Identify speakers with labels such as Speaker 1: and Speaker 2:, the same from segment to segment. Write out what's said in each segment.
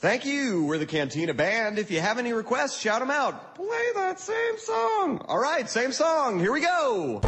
Speaker 1: Thank you. We're the Cantina Band. If you have any requests, shout them out. Play that same song. All right, same song. Here we go.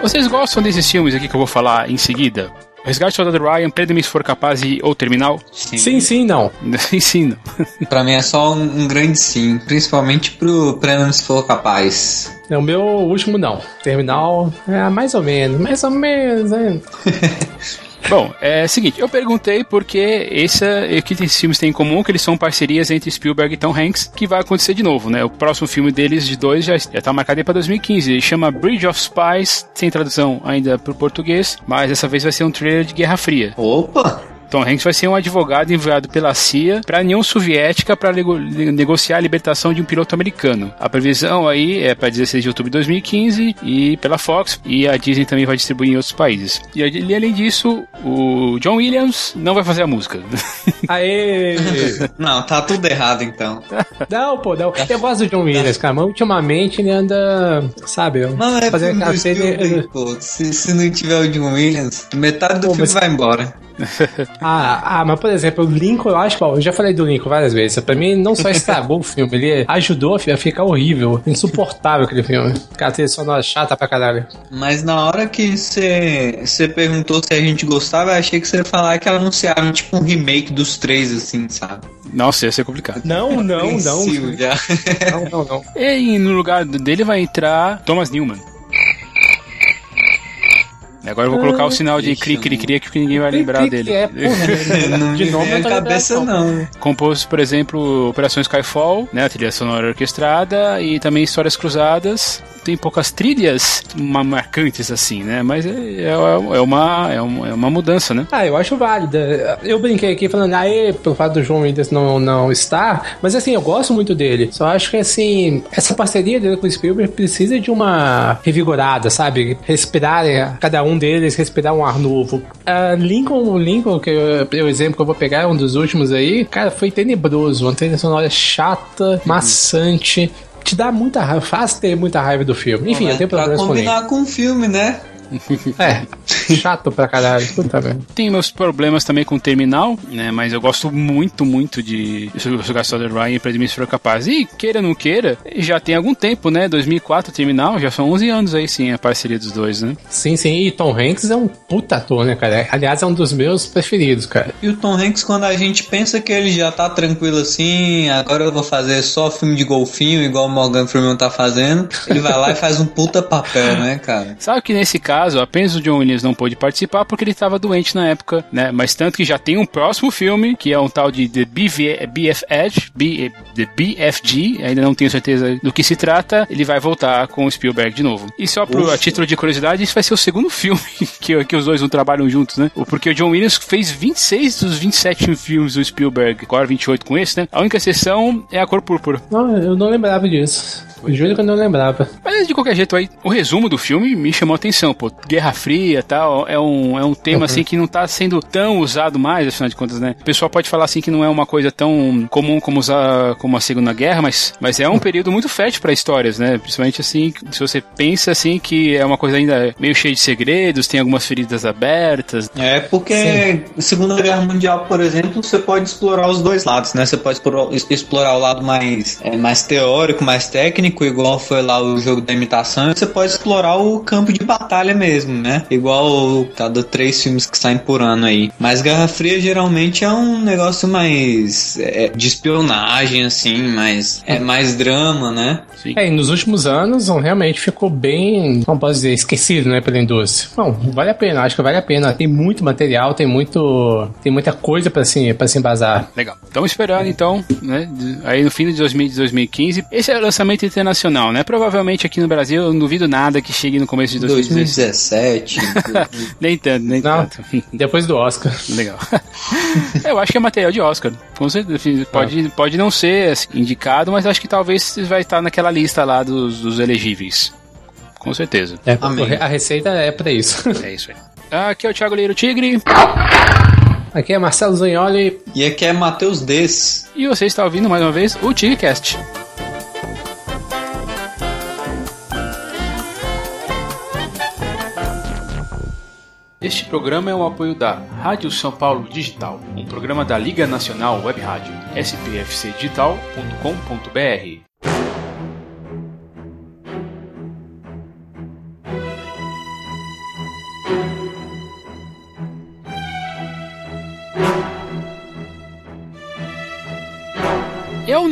Speaker 2: Vocês gostam desses filmes aqui que eu vou falar em seguida? Resgate do Soldado Ryan, Prenda-me se for capaz e ou Terminal?
Speaker 3: Sim, sim, não.
Speaker 2: sim, sim, não.
Speaker 4: pra mim é só um, um grande sim, principalmente pro Prenda-me se for capaz.
Speaker 3: É, o meu último não. Terminal, é mais ou menos, mais ou menos, é.
Speaker 2: Bom, é o seguinte, eu perguntei porque esse, o que esses filmes têm em comum, que eles são parcerias entre Spielberg e Tom Hanks, que vai acontecer de novo, né? O próximo filme deles, de dois, já, já tá marcado para 2015. Ele chama Bridge of Spies, sem tradução ainda para o português, mas dessa vez vai ser um trailer de Guerra Fria.
Speaker 4: Opa!
Speaker 2: Tom Hanks vai ser um advogado enviado pela CIA para a União Soviética para negociar a libertação de um piloto americano. A previsão aí é para 16 de outubro de 2015 e pela Fox e a Disney também vai distribuir em outros países. E além disso, o John Williams não vai fazer a música.
Speaker 3: Aê!
Speaker 4: não, tá tudo errado então.
Speaker 3: Não, pô, não. Eu gosto do John Williams, cara, mas ultimamente ele anda, sabe,
Speaker 4: não, é fazendo cacete. Pô, se, se não tiver o John Williams, metade do pô, filme mas... vai embora.
Speaker 3: ah, ah, mas por exemplo, o Lincoln, eu acho que, eu já falei do Lincoln várias vezes. Pra mim, não só estragou o filme, ele ajudou a ficar horrível, insuportável aquele filme. Cara, trilha sonora chata pra caralho.
Speaker 4: Mas na hora que você perguntou se a gente gostava, eu achei que você ia falar que anunciaram tipo um remake dos três, assim, sabe?
Speaker 2: Nossa, ia ser complicado.
Speaker 3: Não, não, não.
Speaker 2: Não, não, não. E no lugar dele vai entrar Thomas Newman. Agora eu vou colocar o sinal de cri cri cri que ninguém vai lembrar dele.
Speaker 4: É, porra, não de nome na cabeça não.
Speaker 2: Compôs, por exemplo, Operação Skyfall, né, a trilha sonora orquestrada e também Histórias Cruzadas. Tem poucas trilhas marcantes assim, né? Mas é, é, é, uma, é, uma, é uma mudança, né?
Speaker 3: Ah, eu acho válida. Eu brinquei aqui falando, aê, pelo fato do João Mendes não, não estar, mas assim, eu gosto muito dele. Só acho que assim, essa parceria dele com o Spielberg precisa de uma revigorada, sabe? Respirar cada um deles respirar um ar novo. Uh, Lincoln, Lincoln, que é o exemplo que eu vou pegar, é um dos últimos aí, cara, foi tenebroso. Uma trilha sonora chata, maçante. Te dá muita raiva, faz ter muita raiva do filme. Enfim,
Speaker 4: Não,
Speaker 3: eu tenho
Speaker 4: problemas com ele. combinar com o filme, né?
Speaker 3: É, chato pra caralho. Puta merda.
Speaker 2: Tem meus problemas também com o Terminal, né? Mas eu gosto muito, muito de jogar Solar Ryan pra mim se for capaz. E queira ou não queira, já tem algum tempo, né? 2004 Terminal, já são 11 anos aí sim a parceria dos dois, né?
Speaker 3: Sim, sim. E Tom Hanks é um puta ator, né, cara? Aliás, é um dos meus preferidos, cara.
Speaker 4: E o Tom Hanks, quando a gente pensa que ele já tá tranquilo assim, agora eu vou fazer só filme de golfinho, igual o Morgan Freeman tá fazendo, ele vai lá e faz um puta papel, né, cara?
Speaker 2: Sabe que nesse caso caso, apenas o John Williams não pôde participar porque ele estava doente na época, né? Mas tanto que já tem um próximo filme, que é um tal de The BV, BF Edge, B, The BFG, ainda não tenho certeza do que se trata, ele vai voltar com o Spielberg de novo. E só pro, a título de curiosidade, isso vai ser o segundo filme que, que os dois não trabalham juntos, né? Porque o John Williams fez 26 dos 27 filmes do Spielberg, agora 28 com esse, né? A única exceção é a Cor Púrpura.
Speaker 3: Não, eu não lembrava disso. Júlio que eu não lembrava.
Speaker 2: Mas de qualquer jeito aí, o resumo do filme me chamou a atenção, pô. Guerra Fria tal, é um, é um tema uhum. assim que não tá sendo tão usado mais, afinal de contas, né? O pessoal pode falar assim que não é uma coisa tão comum como usar como a Segunda Guerra, mas, mas é um período muito fértil para histórias, né? Principalmente assim, se você pensa assim que é uma coisa ainda meio cheia de segredos, tem algumas feridas abertas.
Speaker 4: É, porque Sim. Segunda Guerra Mundial, por exemplo, você pode explorar os dois lados, né? Você pode explorar o lado mais, é, mais teórico, mais técnico técnico, igual foi lá o jogo da imitação, você pode explorar o campo de batalha mesmo, né? Igual cada três filmes que saem por ano aí. Mas Guerra Fria geralmente é um negócio mais é, de espionagem, assim, mas é mais drama, né?
Speaker 3: Sim. É, e nos últimos anos realmente ficou bem, como posso dizer, esquecido, né, pela indústria. Bom, vale a pena, acho que vale a pena. Tem muito material, tem muito, tem muita coisa para se, pra se embasar.
Speaker 2: Legal. Estamos esperando então, né, aí no fim de 2015. Esse é o lançamento internacional, né? Provavelmente aqui no Brasil eu não duvido nada que chegue no começo de
Speaker 4: 2017.
Speaker 2: nem tanto, nem não, tanto.
Speaker 3: Depois do Oscar.
Speaker 2: Legal. eu acho que é material de Oscar. Com certeza, pode, ah. pode não ser assim, indicado, mas acho que talvez vai estar naquela lista lá dos, dos elegíveis. Com certeza.
Speaker 3: É, a receita é para isso.
Speaker 2: É isso aí. Aqui é o Thiago Leiro Tigre.
Speaker 3: Aqui é Marcelo Zagnoli.
Speaker 4: E aqui é Matheus Des.
Speaker 2: E você está ouvindo mais uma vez o Tigrecast. Este programa é um apoio da Rádio São Paulo Digital, um programa da Liga Nacional Web Rádio, spfcdigital.com.br.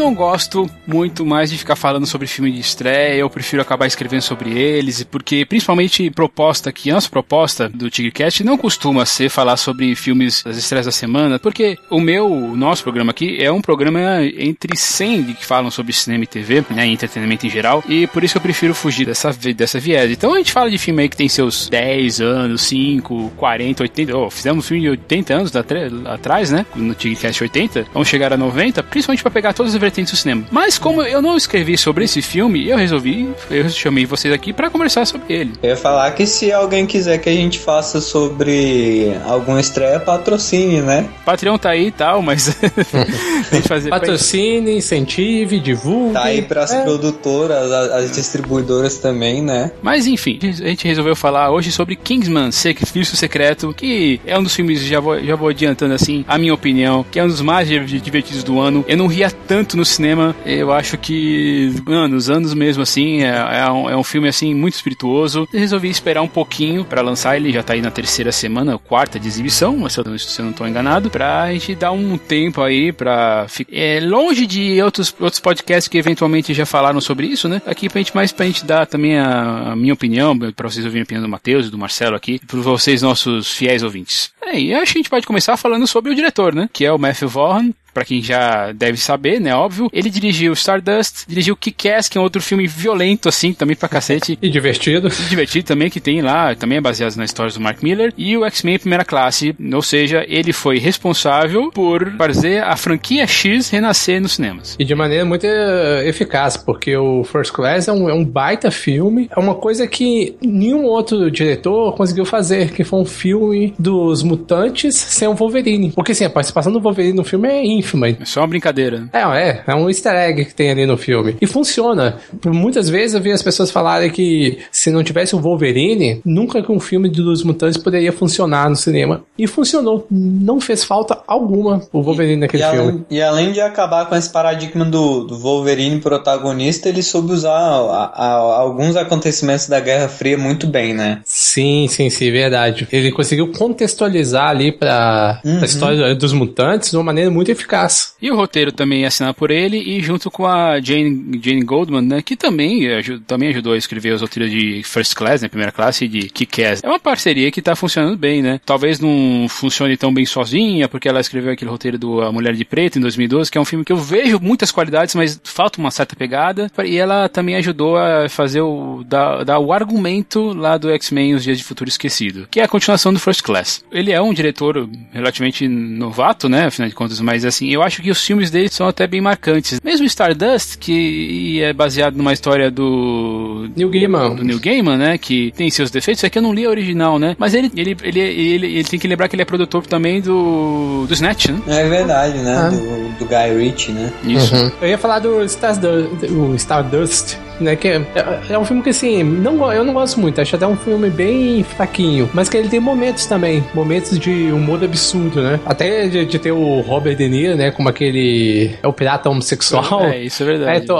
Speaker 2: não gosto muito mais de ficar falando sobre filme de estreia, eu prefiro acabar escrevendo sobre eles, porque principalmente proposta aqui, a nossa proposta do TigreCast não costuma ser falar sobre filmes das estreias da semana, porque o meu, o nosso programa aqui é um programa entre 100 de que falam sobre cinema e TV, né, e entretenimento em geral, e por isso que eu prefiro fugir dessa, dessa viés. Então a gente fala de filme aí que tem seus 10 anos, 5, 40, 80, oh, fizemos um filme de 80 anos atrás, né, no TigreCast 80, vamos chegar a 90, principalmente para pegar todas as do cinema. Mas como eu não escrevi sobre esse filme, eu resolvi, eu chamei vocês aqui para conversar sobre ele.
Speaker 4: Eu ia falar que se alguém quiser que a gente faça sobre alguma estreia, patrocine, né?
Speaker 2: Patreon tá aí e tal, mas
Speaker 3: tem que fazer patrocine, incentive, divulgue.
Speaker 4: Tá aí pras é. produtoras, as, as, distribuidoras também, né?
Speaker 2: Mas enfim, a gente resolveu falar hoje sobre Kingsman, Sacrifício Secreto, que é um dos filmes, já vou, já vou adiantando assim, a minha opinião, que é um dos mais divertidos do ano. Eu não ria tanto tanto no cinema. Eu acho que, anos, anos mesmo assim, é, é, um, é um filme assim muito espirituoso. Eu resolvi esperar um pouquinho para lançar, ele já tá aí na terceira semana, quarta de exibição, eu, se eu não tô enganado, pra gente dar um tempo aí pra ficar é, longe de outros, outros podcasts que eventualmente já falaram sobre isso, né? Aqui pra gente mais pra gente dar também a, a minha opinião, pra vocês ouvirem a opinião do Matheus e do Marcelo aqui, pra vocês, nossos fiéis ouvintes. É, e acho que a gente pode começar falando sobre o diretor, né? Que é o Matthew Vaughn, para quem já deve saber, né? Óbvio. Ele dirigiu Stardust, dirigiu Kick-Ass, que é um outro filme violento, assim, também pra cacete.
Speaker 3: e divertido.
Speaker 2: E divertido também, que tem lá, também é baseado na história do Mark Miller. E o X-Men Primeira Classe, ou seja, ele foi responsável por fazer a franquia X renascer nos cinemas.
Speaker 3: E de maneira muito eh, eficaz, porque o First Class é um, é um baita filme, é uma coisa que nenhum outro diretor conseguiu fazer, que foi um filme dos mutantes sem o Wolverine. Porque assim, a participação do Wolverine no filme é ínfima ínfima.
Speaker 2: É só uma brincadeira.
Speaker 3: É, é, é um easter egg que tem ali no filme. E funciona. Muitas vezes eu vi as pessoas falarem que se não tivesse o Wolverine, nunca que um filme dos mutantes poderia funcionar no cinema. E funcionou. Não fez falta alguma o Wolverine naquele
Speaker 4: e
Speaker 3: filme.
Speaker 4: Além, e além de acabar com esse paradigma do, do Wolverine protagonista, ele soube usar a, a, alguns acontecimentos da Guerra Fria muito bem, né?
Speaker 3: Sim, sim, sim, verdade. Ele conseguiu contextualizar ali pra, uhum. a história dos mutantes de uma maneira muito eficaz
Speaker 2: E o roteiro também é assinado por ele e junto com a Jane, Jane Goldman, né, que também, também ajudou a escrever os roteiros de First Class, né, primeira classe, e de Kick-Ass. É uma parceria que tá funcionando bem, né? Talvez não funcione tão bem sozinha, porque ela escreveu aquele roteiro do A Mulher de Preto em 2012, que é um filme que eu vejo muitas qualidades, mas falta uma certa pegada. E ela também ajudou a fazer o, dar, dar o argumento lá do X-Men Os Dias de Futuro Esquecido, que é a continuação do First Class. Ele é um diretor relativamente novato, né, afinal de contas, mas assim, assim, eu acho que os filmes dele são até bem marcantes. Mesmo Stardust, que é baseado numa história do
Speaker 3: Neil Gaiman,
Speaker 2: do Neil Gaiman, né, que tem seus defeitos, é que eu não li a original, né? Mas ele ele, ele, ele, ele tem que lembrar que ele é produtor também do do Snatch, né?
Speaker 4: É verdade, né? Ah. Do, do Guy Ritchie, né?
Speaker 3: Isso. Uhum. Eu ia falar do Stardust, o Stardust né? Que é, é, um filme que assim, não, eu não gosto muito, acho até um filme bem fraquinho, mas que ele tem momentos também, momentos de humor absurdo, né? Até de, de ter o Robert De Niro, né? Como aquele. É o pirata homossexual.
Speaker 2: É, isso é verdade.
Speaker 3: É, to,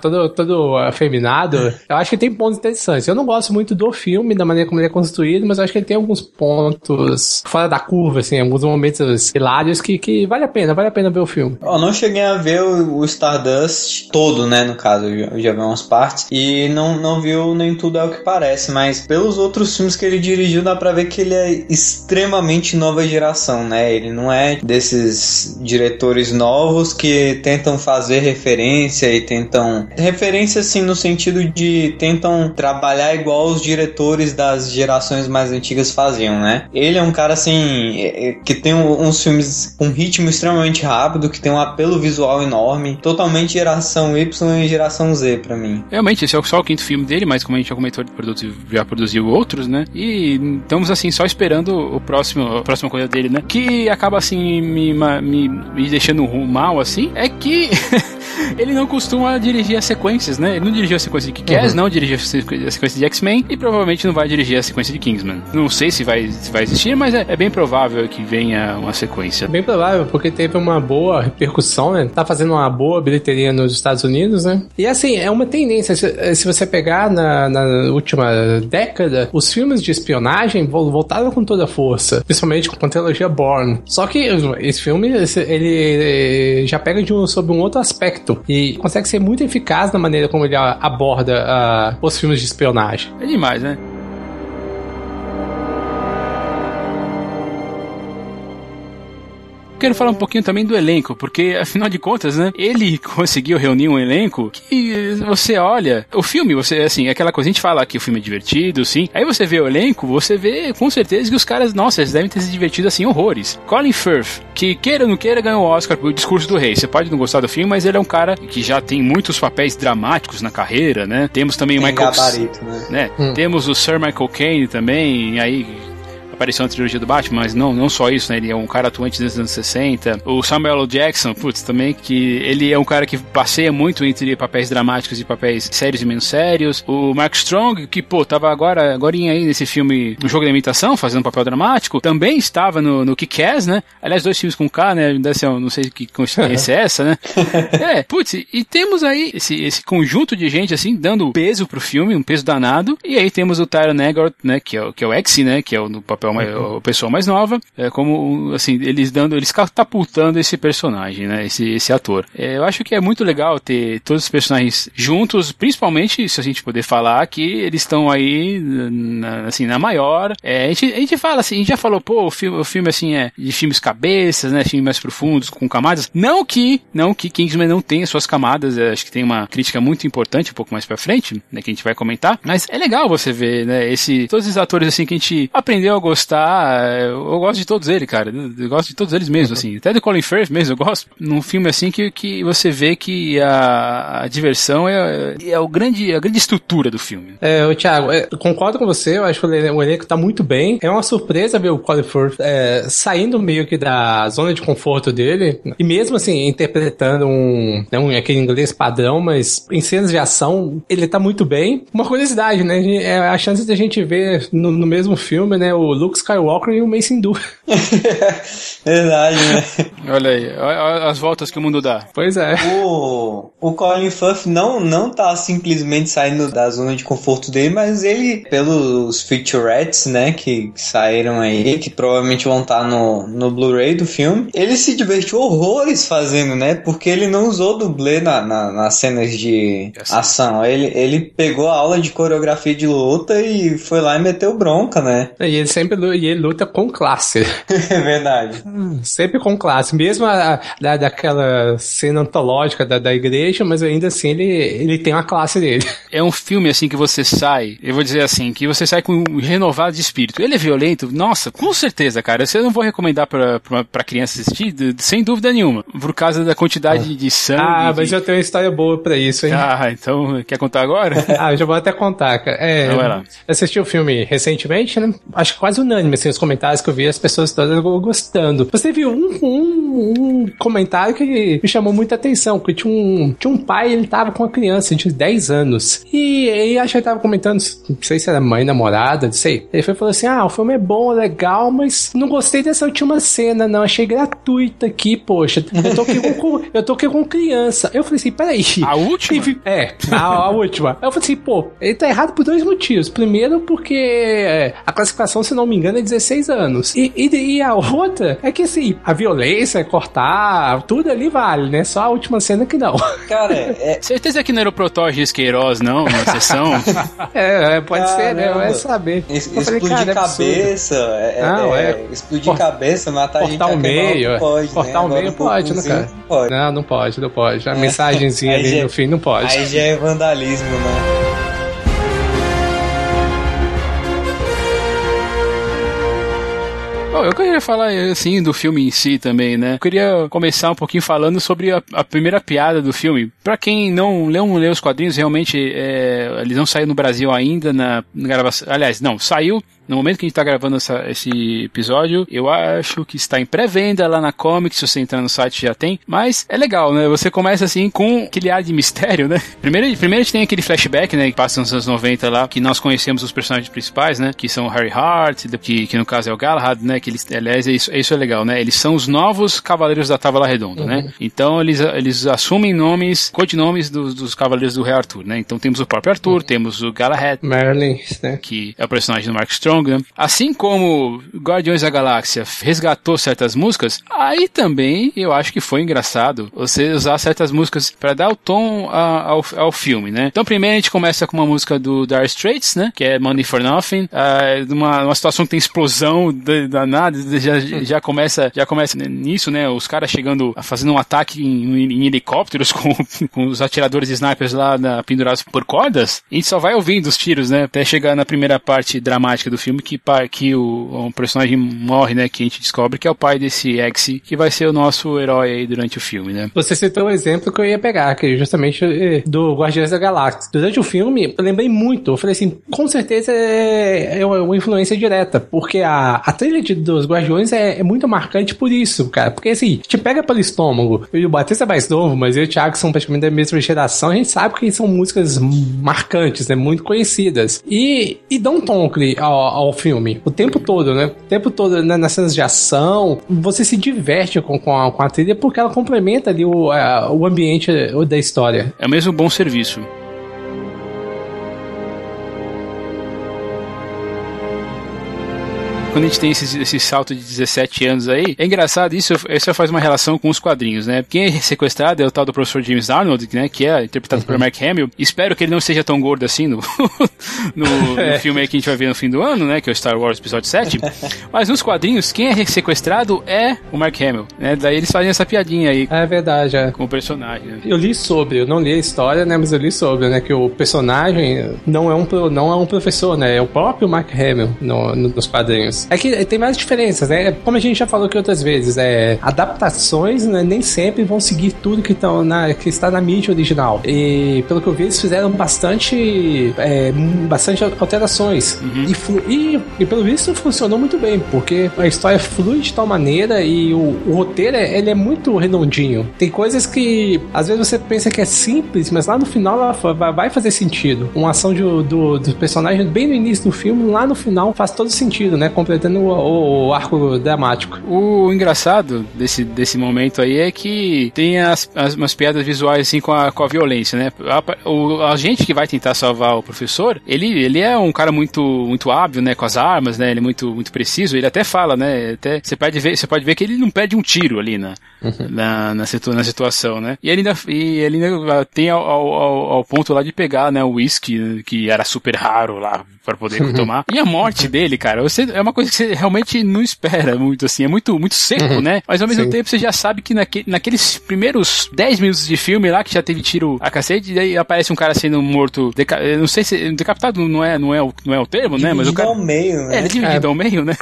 Speaker 3: todo, todo afeminado. Eu acho que tem pontos interessantes. Eu não gosto muito do filme, da maneira como ele é construído, mas eu acho que ele tem alguns pontos fora da curva, assim, alguns momentos hilários que, que vale a pena, vale a pena ver o filme.
Speaker 4: Eu não cheguei a ver o, o Stardust todo, né? No caso, eu já vi umas partes e não, não viu nem tudo é o que parece, mas pelos outros filmes que ele dirigiu dá pra ver que ele é extremamente nova geração, né? Ele não é desses diretores novos que tentam fazer referência e tentam referência assim no sentido de tentam trabalhar igual os diretores das gerações mais antigas faziam, né? Ele é um cara assim é, é, que tem uns filmes com ritmo extremamente rápido, que tem um apelo visual enorme, totalmente geração Y e geração Z para mim.
Speaker 2: Realmente, esse é só o quinto filme dele, mas como a gente já comentou, ele produziu, já produziu outros, né? E estamos assim, só esperando o próximo, a próxima coisa dele, né? Que acaba assim me, me, me deixando mal, assim, é que ele não costuma dirigir as sequências, né? Ele não dirigiu a sequência de Kick-Ass, uhum. não dirigiu a sequência de X-Men e provavelmente não vai dirigir a sequência de Kingsman. Não sei se vai, se vai existir, mas é, é, bem provável que venha uma sequência.
Speaker 3: Bem provável, porque teve uma boa repercussão, né? Tá fazendo uma boa bilheteria nos Estados Unidos, né? E assim, é uma tendência. Se, se você pegar na, na, última década, os filmes de espionagem voltaram com toda a força, principalmente com a trilogia Bourne. Só que esse filme, ele já pega de um, sobre um outro aspecto e consegue ser muito eficaz na maneira como ele aborda uh, os filmes de espionagem.
Speaker 2: É demais, né? Quero falar um pouquinho também do elenco, porque afinal de contas, né, ele conseguiu reunir um elenco que você olha, o filme, você assim, é aquela coisa a gente fala que o filme é divertido, sim. Aí você vê o elenco, você vê com certeza que os caras, nossa, eles devem ter se divertido assim horrores. Colin Firth, que queira ou não queira ganhou o Oscar pelo Discurso do Rei. Você pode não gostar do filme, mas ele é um cara que já tem muitos papéis dramáticos na carreira, né? Temos também o Michael
Speaker 4: gabarito, né?
Speaker 2: né? Hum. Temos o Sir Michael Caine também, aí apareceu na trilogia do Batman, mas não, não só isso, né? Ele é um cara atuante dos anos 60. O Samuel L. Jackson, putz, também, que ele é um cara que passeia muito entre papéis dramáticos e papéis sérios e menos sérios. O Mark Strong, que, pô, tava agora, agora aí nesse filme, no jogo da imitação, fazendo um papel dramático, também estava no, no Kick-Ass, né? Aliás, dois filmes com K, né? Deve ser, não sei que coincidência é essa, né? É, putz, e temos aí esse, esse conjunto de gente, assim, dando peso pro filme, um peso danado. E aí temos o Tyron Eggert, né? Que é, o, que é o X, né? Que é o no papel pessoa mais, uhum. pessoa mais nova, é como assim, eles dando, eles catapultando esse personagem, né, esse, esse ator. É, eu acho que é muito legal ter todos os personagens juntos, principalmente se a gente poder falar que eles estão aí, na, assim, na maior. É, a, gente, a gente fala assim, a gente já falou, pô, o filme, o filme assim é de filmes cabeças, né, filmes mais profundos, com camadas. Não que, não que Kingsman não tenha suas camadas, é, acho que tem uma crítica muito importante um pouco mais pra frente, né, que a gente vai comentar, mas é legal você ver, né, esse, todos os atores assim que a gente aprendeu a gostar gostar. Eu gosto de todos eles, cara. Eu gosto de todos eles mesmo, assim. Até do Colin Firth mesmo, eu gosto. Num filme assim que, que você vê que a, a diversão é, é o grande, a grande estrutura do filme.
Speaker 3: É, o Thiago, é, concordo com você, eu acho que o elenco tá muito bem. É uma surpresa ver o Colin Firth é, saindo meio que da zona de conforto dele. E mesmo assim, interpretando um, né, um aquele inglês padrão, mas em cenas de ação, ele tá muito bem. Uma curiosidade, né? É a chance de a gente ver no, no mesmo filme, né? O Luke Skywalker e o Mace Windu.
Speaker 4: Verdade, né?
Speaker 2: Olha aí, olha as voltas que o mundo dá.
Speaker 3: Pois é.
Speaker 4: O, o Colin Firth não, não tá simplesmente saindo da zona de conforto dele, mas ele, pelos featurettes, né, que saíram aí, que provavelmente vão estar tá no, no Blu-ray do filme, ele se divertiu horrores fazendo, né? Porque ele não usou dublê na, na, nas cenas de assim. ação. Ele, ele pegou a aula de coreografia de luta e foi lá e meteu bronca, né?
Speaker 3: E ele sempre e ele luta com classe.
Speaker 4: É verdade.
Speaker 3: Sempre com classe. Mesmo a, a, daquela cena antológica da, da igreja, mas ainda assim ele, ele tem uma classe dele.
Speaker 2: É um filme assim que você sai, eu vou dizer assim, que você sai com um renovado de espírito. Ele é violento? Nossa, com certeza, cara. Eu não vou recomendar pra, pra, pra criança assistir, sem dúvida nenhuma. Por causa da quantidade ah. de sangue.
Speaker 3: Ah, mas de... eu tenho uma história boa pra isso, hein?
Speaker 2: Ah, então quer contar agora?
Speaker 3: ah, eu já vou até contar, cara. É, então vai lá. assisti o filme recentemente, né? Acho que quase unânime, assim, os comentários que eu vi, as pessoas todas gostando. Você viu um, um, um comentário que me chamou muita atenção, porque tinha um, tinha um pai, ele tava com uma criança de 10 anos. E ele acho que ele tava comentando, não sei se era mãe, namorada, não sei. Ele foi falou assim: ah, o filme é bom, legal, mas não gostei dessa última cena, não. Achei gratuita aqui, poxa. Eu tô aqui com, eu tô aqui com criança. Eu falei assim: peraí.
Speaker 2: A última?
Speaker 3: É, a, a última. Eu falei assim: pô, ele tá errado por dois motivos. Primeiro, porque é, a classificação, se não me engano, é 16 anos. E, e, e a outra é que assim, a violência, cortar, tudo ali vale, né? Só a última cena que não.
Speaker 4: Cara, é.
Speaker 2: Certeza que não era o Protógenes Queiroz, não, na sessão?
Speaker 3: é, é, pode ser, né? Vai saber.
Speaker 4: Es, explodir falei, cabeça, é, não, é, é, explodir cabeça, matar
Speaker 3: cortar
Speaker 4: gente
Speaker 3: o meio,
Speaker 4: não pode,
Speaker 3: cortar
Speaker 4: né?
Speaker 3: o meio pode, né, cara? Não pode. Não, não pode, não pode. A é. mensagenzinha ali já, no fim não pode.
Speaker 4: Aí já é vandalismo, né?
Speaker 2: Bom, eu queria falar, assim, do filme em si também, né? Eu queria começar um pouquinho falando sobre a, a primeira piada do filme. Pra quem não leu, leu os quadrinhos, realmente, é, eles não saíram no Brasil ainda na, na gravação. Aliás, não, saiu No momento que a gente tá gravando essa, esse episódio, eu acho que está em pré-venda lá na Comics, se você entrar no site já tem, mas é legal, né? Você começa assim com aquele ar de mistério, né? Primeiro, primeiro a gente tem aquele flashback, né, que passa nos anos 90 lá, que nós conhecemos os personagens principais, né, que são o Harry Hart, que, que no caso é o Galahad, né, que eles, aliás, isso, isso é legal, né? Eles são os novos Cavaleiros da Távola Redonda, né? uhum. né? Então eles, eles assumem nomes, codinomes dos, dos Cavaleiros do Rei Arthur, né? Então temos o próprio Arthur, uhum. temos o Galahad,
Speaker 3: Merlin, né?
Speaker 2: Que é o personagem do Mark Strong, né? Assim como Guardiões da Galáxia resgatou certas músicas, aí também eu acho que foi engraçado você usar certas músicas para dar o tom a, ao, ao filme, né? Então primeiro a gente começa com uma música do Dire Straits, né? Que é Money for Nothing, uh, uma, uma situação que tem explosão danada, já, já começa já começa nisso, né? Os caras chegando, fazendo um ataque em, em helicópteros com, com os atiradores snipers lá na, pendurados por cordas. A gente só vai ouvindo os tiros, né? Até chegar na primeira parte dramática do filme que, que o, um personagem morre, né? Que a gente descobre que é o pai desse ex, que vai ser o nosso herói aí durante o filme, né?
Speaker 3: Você citou um exemplo que eu ia pegar, que é justamente eh, do Guardiões da Galáxia. Durante o filme, eu lembrei muito. Eu falei assim, com certeza é, é uma influência direta, porque a, a trilha de, dos Guardiões é, é muito marcante por isso, cara. Porque assim, te pega pelo estômago. Eu e o Batista é mais novo, mas eu e o Thiago são praticamente da mesma geração. A gente sabe que são músicas marcantes, né? Muito conhecidas. E, e dão um tom ao, ao filme. O tempo todo, né? O tempo todo né? nas cenas de ação. Você se diverte com, com, a, com a trilha porque ela complementa ali o, a, o ambiente da história.
Speaker 2: É mesmo bom serviço. Quando a gente tem esse, esse salto de 17 anos aí, é engraçado isso, isso faz uma relação com os quadrinhos, né? Quem é sequestrado é o tal do professor James Arnold, né? Que é interpretado uhum. por Mark Hamill. Espero que ele não seja tão gordo assim no, no, no é. filme que a gente vai ver no fim do ano, né? Que é o Star Wars Episódio 7. Mas nos quadrinhos, quem é sequestrado é o Mark Hamill, né? Daí eles fazem essa piadinha aí.
Speaker 3: É verdade, é.
Speaker 2: Com o personagem. Né?
Speaker 3: Eu li sobre, eu não li a história, né? Mas eu li sobre, né? Que o personagem não é um, não é um professor, né? É o próprio Mark Hamill no, no, nos quadrinhos. É que tem mais diferenças, né? Como a gente já falou aqui outras vezes, é, adaptações né, nem sempre vão seguir tudo que, tão na, que está na mídia original. E pelo que eu vi, eles fizeram bastante, é, bastante alterações. Uhum. E, e, e, pelo visto funcionou muito bem, porque a história flui de tal maneira e o, o roteiro é, ele é muito redondinho. Tem coisas que às vezes você pensa que é simples, mas lá no final ela vai fazer sentido. Uma ação de, do, do personagem bem no início do filme, lá no final faz todo sentido, né? O, o arco dramático.
Speaker 2: O engraçado desse, desse momento aí é que tem as, as umas piadas visuais assim com a, com a violência, né? A, o, que vai tentar salvar o professor, ele, ele é um cara muito, muito hábil, né? Com as armas, né? Ele é muito, muito preciso. Ele até fala, né? Até, você, pode ver, você pode ver que ele não perde um tiro ali na, uhum. na, na, situ, na, situação, né? E ele ainda, e ele ainda tem ao, ao, ao ponto lá de pegar, né? O whisky, que era super raro lá para poder tomar. E a morte dele, cara, você, é uma coisa que você realmente não espera muito, assim. É muito, muito seco, uhum. né? Mas ao mesmo Sim. tempo você já sabe que naque, naqueles primeiros 10 minutos de filme lá, que já teve tiro a cacete, e aí aparece um cara sendo morto. Deca, não sei se. Decapitado não é, não é, o, não é o termo, dividido né? Mas o cara.
Speaker 4: ao meio, né?
Speaker 2: É, ele é dividido é. ao meio, né?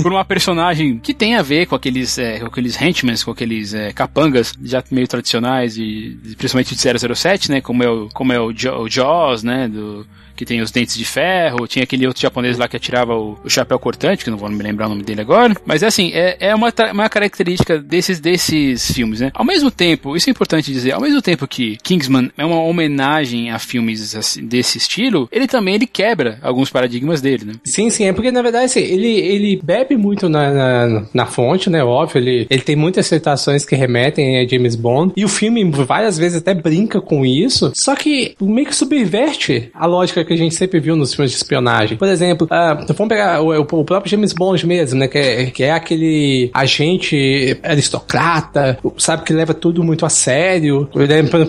Speaker 2: Por uma personagem que tem a ver com aqueles, é, com aqueles com aqueles é, capangas já meio tradicionais, e principalmente de 007, né? Como é o, como é o, jo, o Jaws, né? Do que tem os dentes de ferro, tinha aquele outro japonês lá que atirava o, o chapéu cortante, que não vou me lembrar o nome dele agora. Mas é assim, é, é uma, uma característica desses, desses filmes, né? Ao mesmo tempo, isso é importante dizer, ao mesmo tempo que Kingsman é uma homenagem a filmes assim, desse estilo, ele também ele quebra alguns paradigmas dele, né?
Speaker 3: Sim, sim, é porque na verdade assim, ele, ele bebe muito na, na, na fonte, né? Óbvio, ele, ele tem muitas citações que remetem a James Bond, e o filme várias vezes até brinca com isso, só que meio que subverte a lógica que a gente sempre viu nos filmes de espionagem. Por exemplo, uh, vamos pegar o, o, próprio James Bond mesmo, né? Que é, que é aquele agente aristocrata, sabe, que leva tudo muito a sério,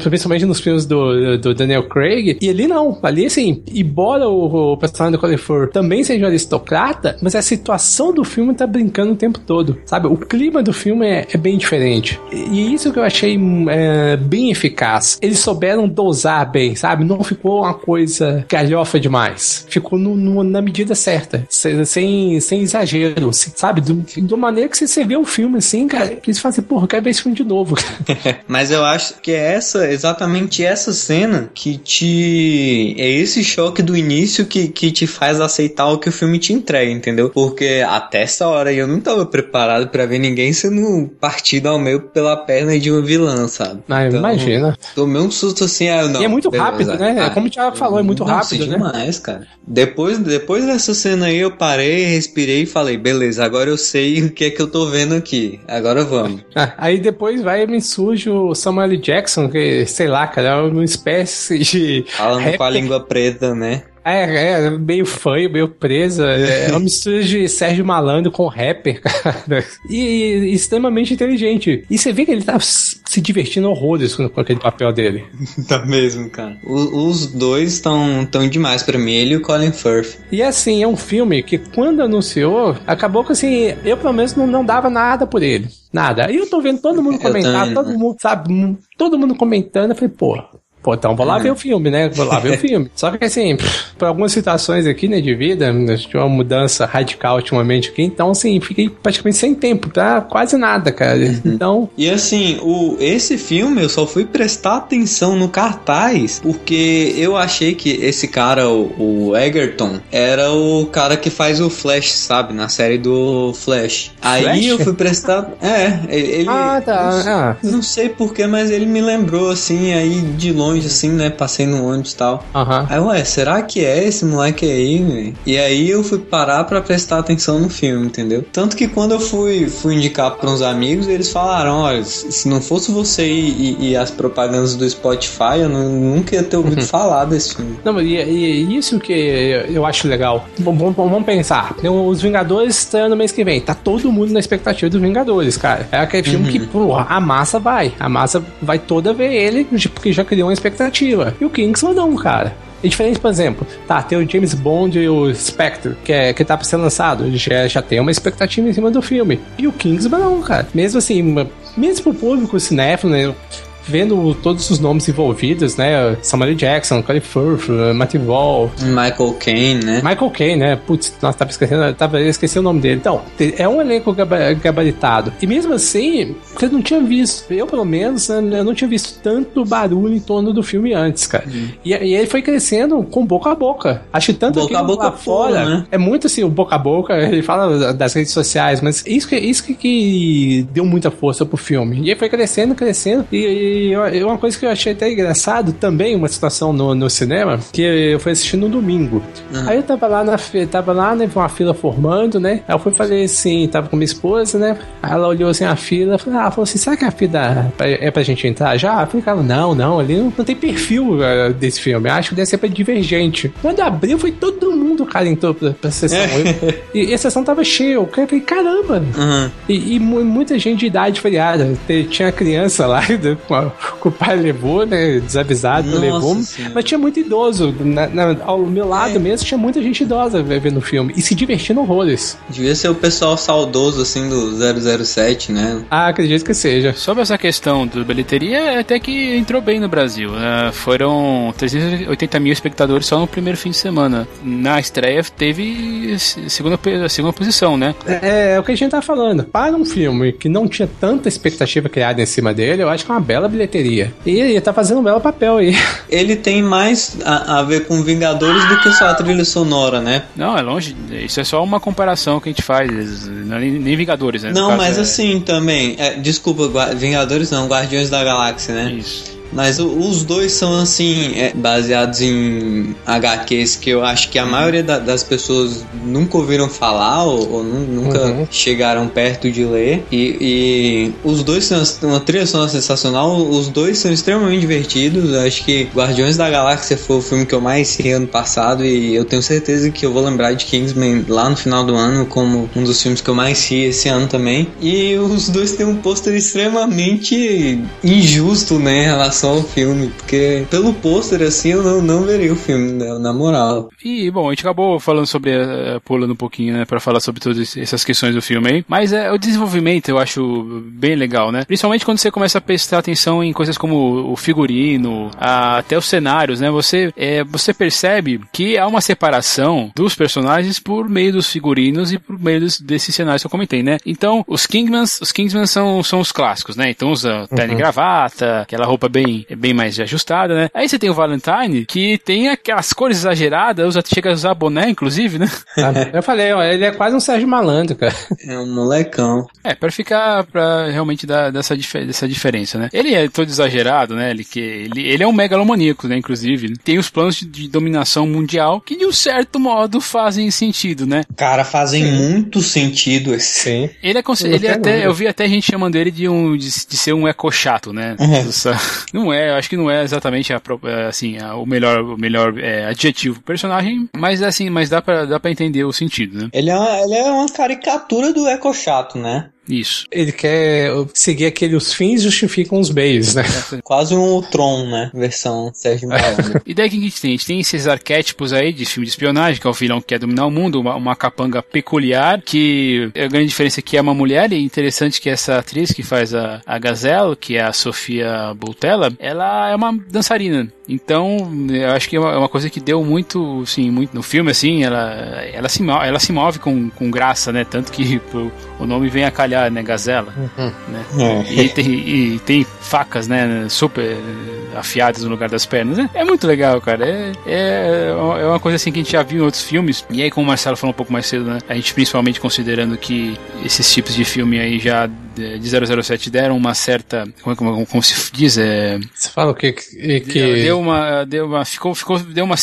Speaker 3: principalmente nos filmes do, do Daniel Craig. E ali não, ali assim, embora o, o personagem do Colin Firth também seja um aristocrata, mas a situação do filme tá brincando o tempo todo, sabe? O clima do filme é, é bem diferente. E isso que eu achei é, bem eficaz. Eles souberam dosar bem, sabe? Não ficou uma coisa que a galhofa demais. Ficou no, no, na medida certa. Sem, sem exagero. Sabe? De uma maneira que você vê o filme assim, cara. Eles falam assim, porra, eu quero ver esse filme de novo.
Speaker 4: Mas eu acho que é essa, exatamente essa cena que te. É esse choque do início que, que te faz aceitar o que o filme te entrega, entendeu? Porque até essa hora eu não tava preparado para ver ninguém sendo partido ao meio pela perna de uma vilã, sabe?
Speaker 3: Ah, então, imagina.
Speaker 4: Tomei um susto assim, ah, não.
Speaker 3: E é muito beleza, rápido, né? Ah, Como o Thiago falou, é muito rápido,
Speaker 4: né? demais, cara. Depois, depois dessa cena aí, eu parei, respirei e falei, beleza, agora eu sei o que é que eu tô vendo aqui. Agora vamos.
Speaker 3: Ah, aí depois vai me surge o Samuel Jackson, que, sei lá, cara, é uma espécie de.
Speaker 4: Falando com a língua preta, né?
Speaker 3: É, é, meio fanho, meio presa. É uma mistura de Sérgio Malandro com rapper, cara. E, e, extremamente inteligente. E você vê que ele tá se divertindo horrores com, aquele papel dele.
Speaker 4: tá mesmo, cara. O, os dois estão tão demais para mim, ele e o Colin Firth.
Speaker 3: E assim, é um filme que quando anunciou, acabou que assim, eu pelo menos não, não dava nada por ele. Nada. Aí eu tô vendo todo mundo comentar, todo mundo, sabe, todo mundo comentando. Eu falei, pô, Pô, então vou lá uhum. ver o filme, né? Vou lá ver o filme. Só que assim, por algumas situações aqui, né, de vida, tive uma mudança radical ultimamente aqui, então assim, fiquei praticamente sem tempo pra quase nada, cara. Uhum. Então.
Speaker 4: E assim, o, esse filme eu só fui prestar atenção no cartaz porque eu achei que esse cara, o, o Egerton, era o cara que faz o Flash, sabe? Na série do Flash. Aí Flash? eu fui prestar. É, ele.
Speaker 3: Ah, tá.
Speaker 4: Não,
Speaker 3: ah.
Speaker 4: não sei porquê, mas ele me lembrou assim, aí de longe longe, assim, né? Passei no ônibus e tal.
Speaker 3: Uhum.
Speaker 4: Aí, ué, será que é esse moleque aí, véio? E aí eu fui parar para prestar atenção no filme, entendeu? Tanto que quando eu fui, fui indicar para uns amigos, eles falaram: olha, se não fosse você e, e, e as propagandas do Spotify, eu não, nunca ia ter ouvido uhum. falar desse filme.
Speaker 3: Não, e, e, isso que eu acho legal. Vamos, vamos pensar. Os Vingadores estão no mês que vem. Tá todo mundo na expectativa dos Vingadores, cara. É aquele filme uhum. que, pô, a massa vai. A massa vai toda ver ele, porque já criou uma expectativa. E o Kingsman não, cara. É diferente, por exemplo, tá, tem o James Bond e o Spectre, que, é, que tá pra ser lançado, já, já tem uma expectativa em cima do filme. E o Kingsman não, cara. Mesmo assim, mesmo pro público cinéfilo, né, vendo todos os nomes envolvidos, né? Samuel Jackson, Colin Firth, Matt Wall.
Speaker 4: Michael Caine, né?
Speaker 3: Michael Caine, né? Putz, nossa, tava esquecendo, tava, esqueci o nome dele. Então, é um elenco gabaritado. E mesmo assim, você não tinha visto, eu pelo menos, né, eu não tinha visto tanto barulho em torno do filme antes, cara. Hum. E, e, ele foi crescendo com boca a boca. Acho que tanto
Speaker 4: boca a boca lá fora,
Speaker 3: né? é muito assim, o boca a boca, ele fala das redes sociais, mas isso que, isso que, que deu muita força pro filme. E ele foi crescendo, crescendo, e e uma coisa que eu achei até engraçado também, uma situação no, no cinema, que eu fui assistir no domingo. Uhum. Aí eu tava lá na tava lá, né, uma fila formando, né? Aí eu fui falei assim, tava com minha esposa, né? Aí ela olhou assim a fila, falou, ah, falou assim, será que a fila é pra gente entrar já? Eu falei, cara, não, não, ali não, não tem perfil uh, desse filme. Eu acho que deve ser pra divergente. Quando abriu, foi todo mundo, cara, entrou pra, pra sessão. É. e, e, a sessão tava cheia. Eu falei, caramba! Uhum. E, e, muita gente de idade variada. Tinha criança lá com a, o pai levou, né? Desavisado, Nossa levou. Senhora. Mas tinha muito idoso. Na, na, ao meu lado é. mesmo tinha muita gente idosa vendo o filme e se divertindo horrores.
Speaker 4: Devia ser o pessoal saudoso, assim, do 007, né?
Speaker 3: Ah, acredito que seja.
Speaker 2: Sobre essa questão do bilheteria, é até que entrou bem no Brasil. Uh, foram 380 mil espectadores só no primeiro fim de semana. Na estreia teve segunda, segunda posição, né?
Speaker 3: É, é o que a gente tá falando. Para um filme que não tinha tanta expectativa criada em cima dele, eu acho que é uma bela bilheteria. E ele tá fazendo um belo papel aí.
Speaker 4: Ele tem mais a, a, ver com Vingadores do que só a trilha sonora, né?
Speaker 2: Não, é longe. Isso é só uma comparação que a gente faz. Não é nem Vingadores, né?
Speaker 4: Não, mas é... assim também. É, desculpa, Vingadores não, Guardiões da Galáxia, né?
Speaker 2: Isso.
Speaker 4: Mas o, os dois são, assim, é, baseados em HQs que eu acho que a maioria da, das pessoas nunca ouviram falar ou, ou nunca uhum. chegaram perto de ler. E, e, os dois são uma trilha sonora sensacional. Os dois são extremamente divertidos. Eu acho que Guardiões da Galáxia foi o filme que eu mais ri ano passado. E eu tenho certeza que eu vou lembrar de Kingsman lá no final do ano como um dos filmes que eu mais ri esse ano também. E os dois têm um pôster extremamente injusto, né? Em relação relação ao filme, porque pelo pôster assim eu não, não veria o filme, né, na moral.
Speaker 2: E, bom, a gente acabou falando sobre, uh, pulando um pouquinho, né, pra falar sobre todas essas questões do filme aí, mas é, o desenvolvimento eu acho bem legal, né? Principalmente quando você começa a prestar atenção em coisas como o figurino, a, até os cenários, né? Você, é, você percebe que há uma separação dos personagens por meio dos figurinos e por meio dos, desses cenários que eu comentei, né? Então, os Kingmans, os Kingsman são, são os clássicos, né? Então usa terno uhum. e gravata, aquela roupa bem, bem mais ajustada, né? Aí você tem o Valentine, que tem aquelas cores exageradas, usa, chega a usar boné, inclusive, né?
Speaker 3: Ah, eu falei, ó, ele é quase um Sérgio Malandro, cara.
Speaker 4: É um molecão.
Speaker 2: É, pra ficar, pra realmente dar dessa, dessa diferença, né? Ele é todo exagerado, né? Ele, que, ele, ele é um megalomaníaco, né? Inclusive. Tem os planos de, de dominação mundial que, de um certo modo, fazem sentido, né?
Speaker 4: Cara, fazem Sim. muito sentido esse.
Speaker 2: Sim. Ele é, ele é até, eu vi até gente chamando ele de um, de, de ser um eco chato, né? Uhum. Não é, acho que não é exatamente a, é, assim, a, o melhor, o melhor é, adjetivo personagem, mas assim, mas dá pra, dá entender o sentido, né?
Speaker 4: Ele é, uma, ele é uma caricatura do eco chato, né?
Speaker 2: Isso.
Speaker 3: Ele quer seguir aquele os fins justificam os meios, né?
Speaker 4: Quase um Tron, né? Versão Sérgio Malandro.
Speaker 2: e daí que a gente tem? A gente tem esses arquétipos aí de filme de espionagem, que é o vilão que quer dominar o mundo, uma, uma capanga peculiar, que a grande diferença é que é uma mulher, e é interessante que essa atriz que faz a, a Gazelle, que é a Sofia Boutella, ela é uma dançarina. Então, eu acho que é uma, é coisa que deu muito, sim, muito no filme, assim, ela, ela, se, move, ela se move com, com graça, né? Tanto que o nome vem a calhar, né? Gazela. Uhum. Né? É. E, tem, e tem facas, né? Super afiadas no lugar das pernas. Né? É muito legal, cara. É, é, é uma coisa assim que a gente já viu em outros filmes. E aí, como o Marcelo falou um pouco mais cedo, né? A gente principalmente considerando que esses tipos de filme aí já de 007 deram uma certa. Como, como, como se diz? É,
Speaker 3: Você fala o que. que...
Speaker 2: Deu uma. Deu uma ficou, ficou, deu uma,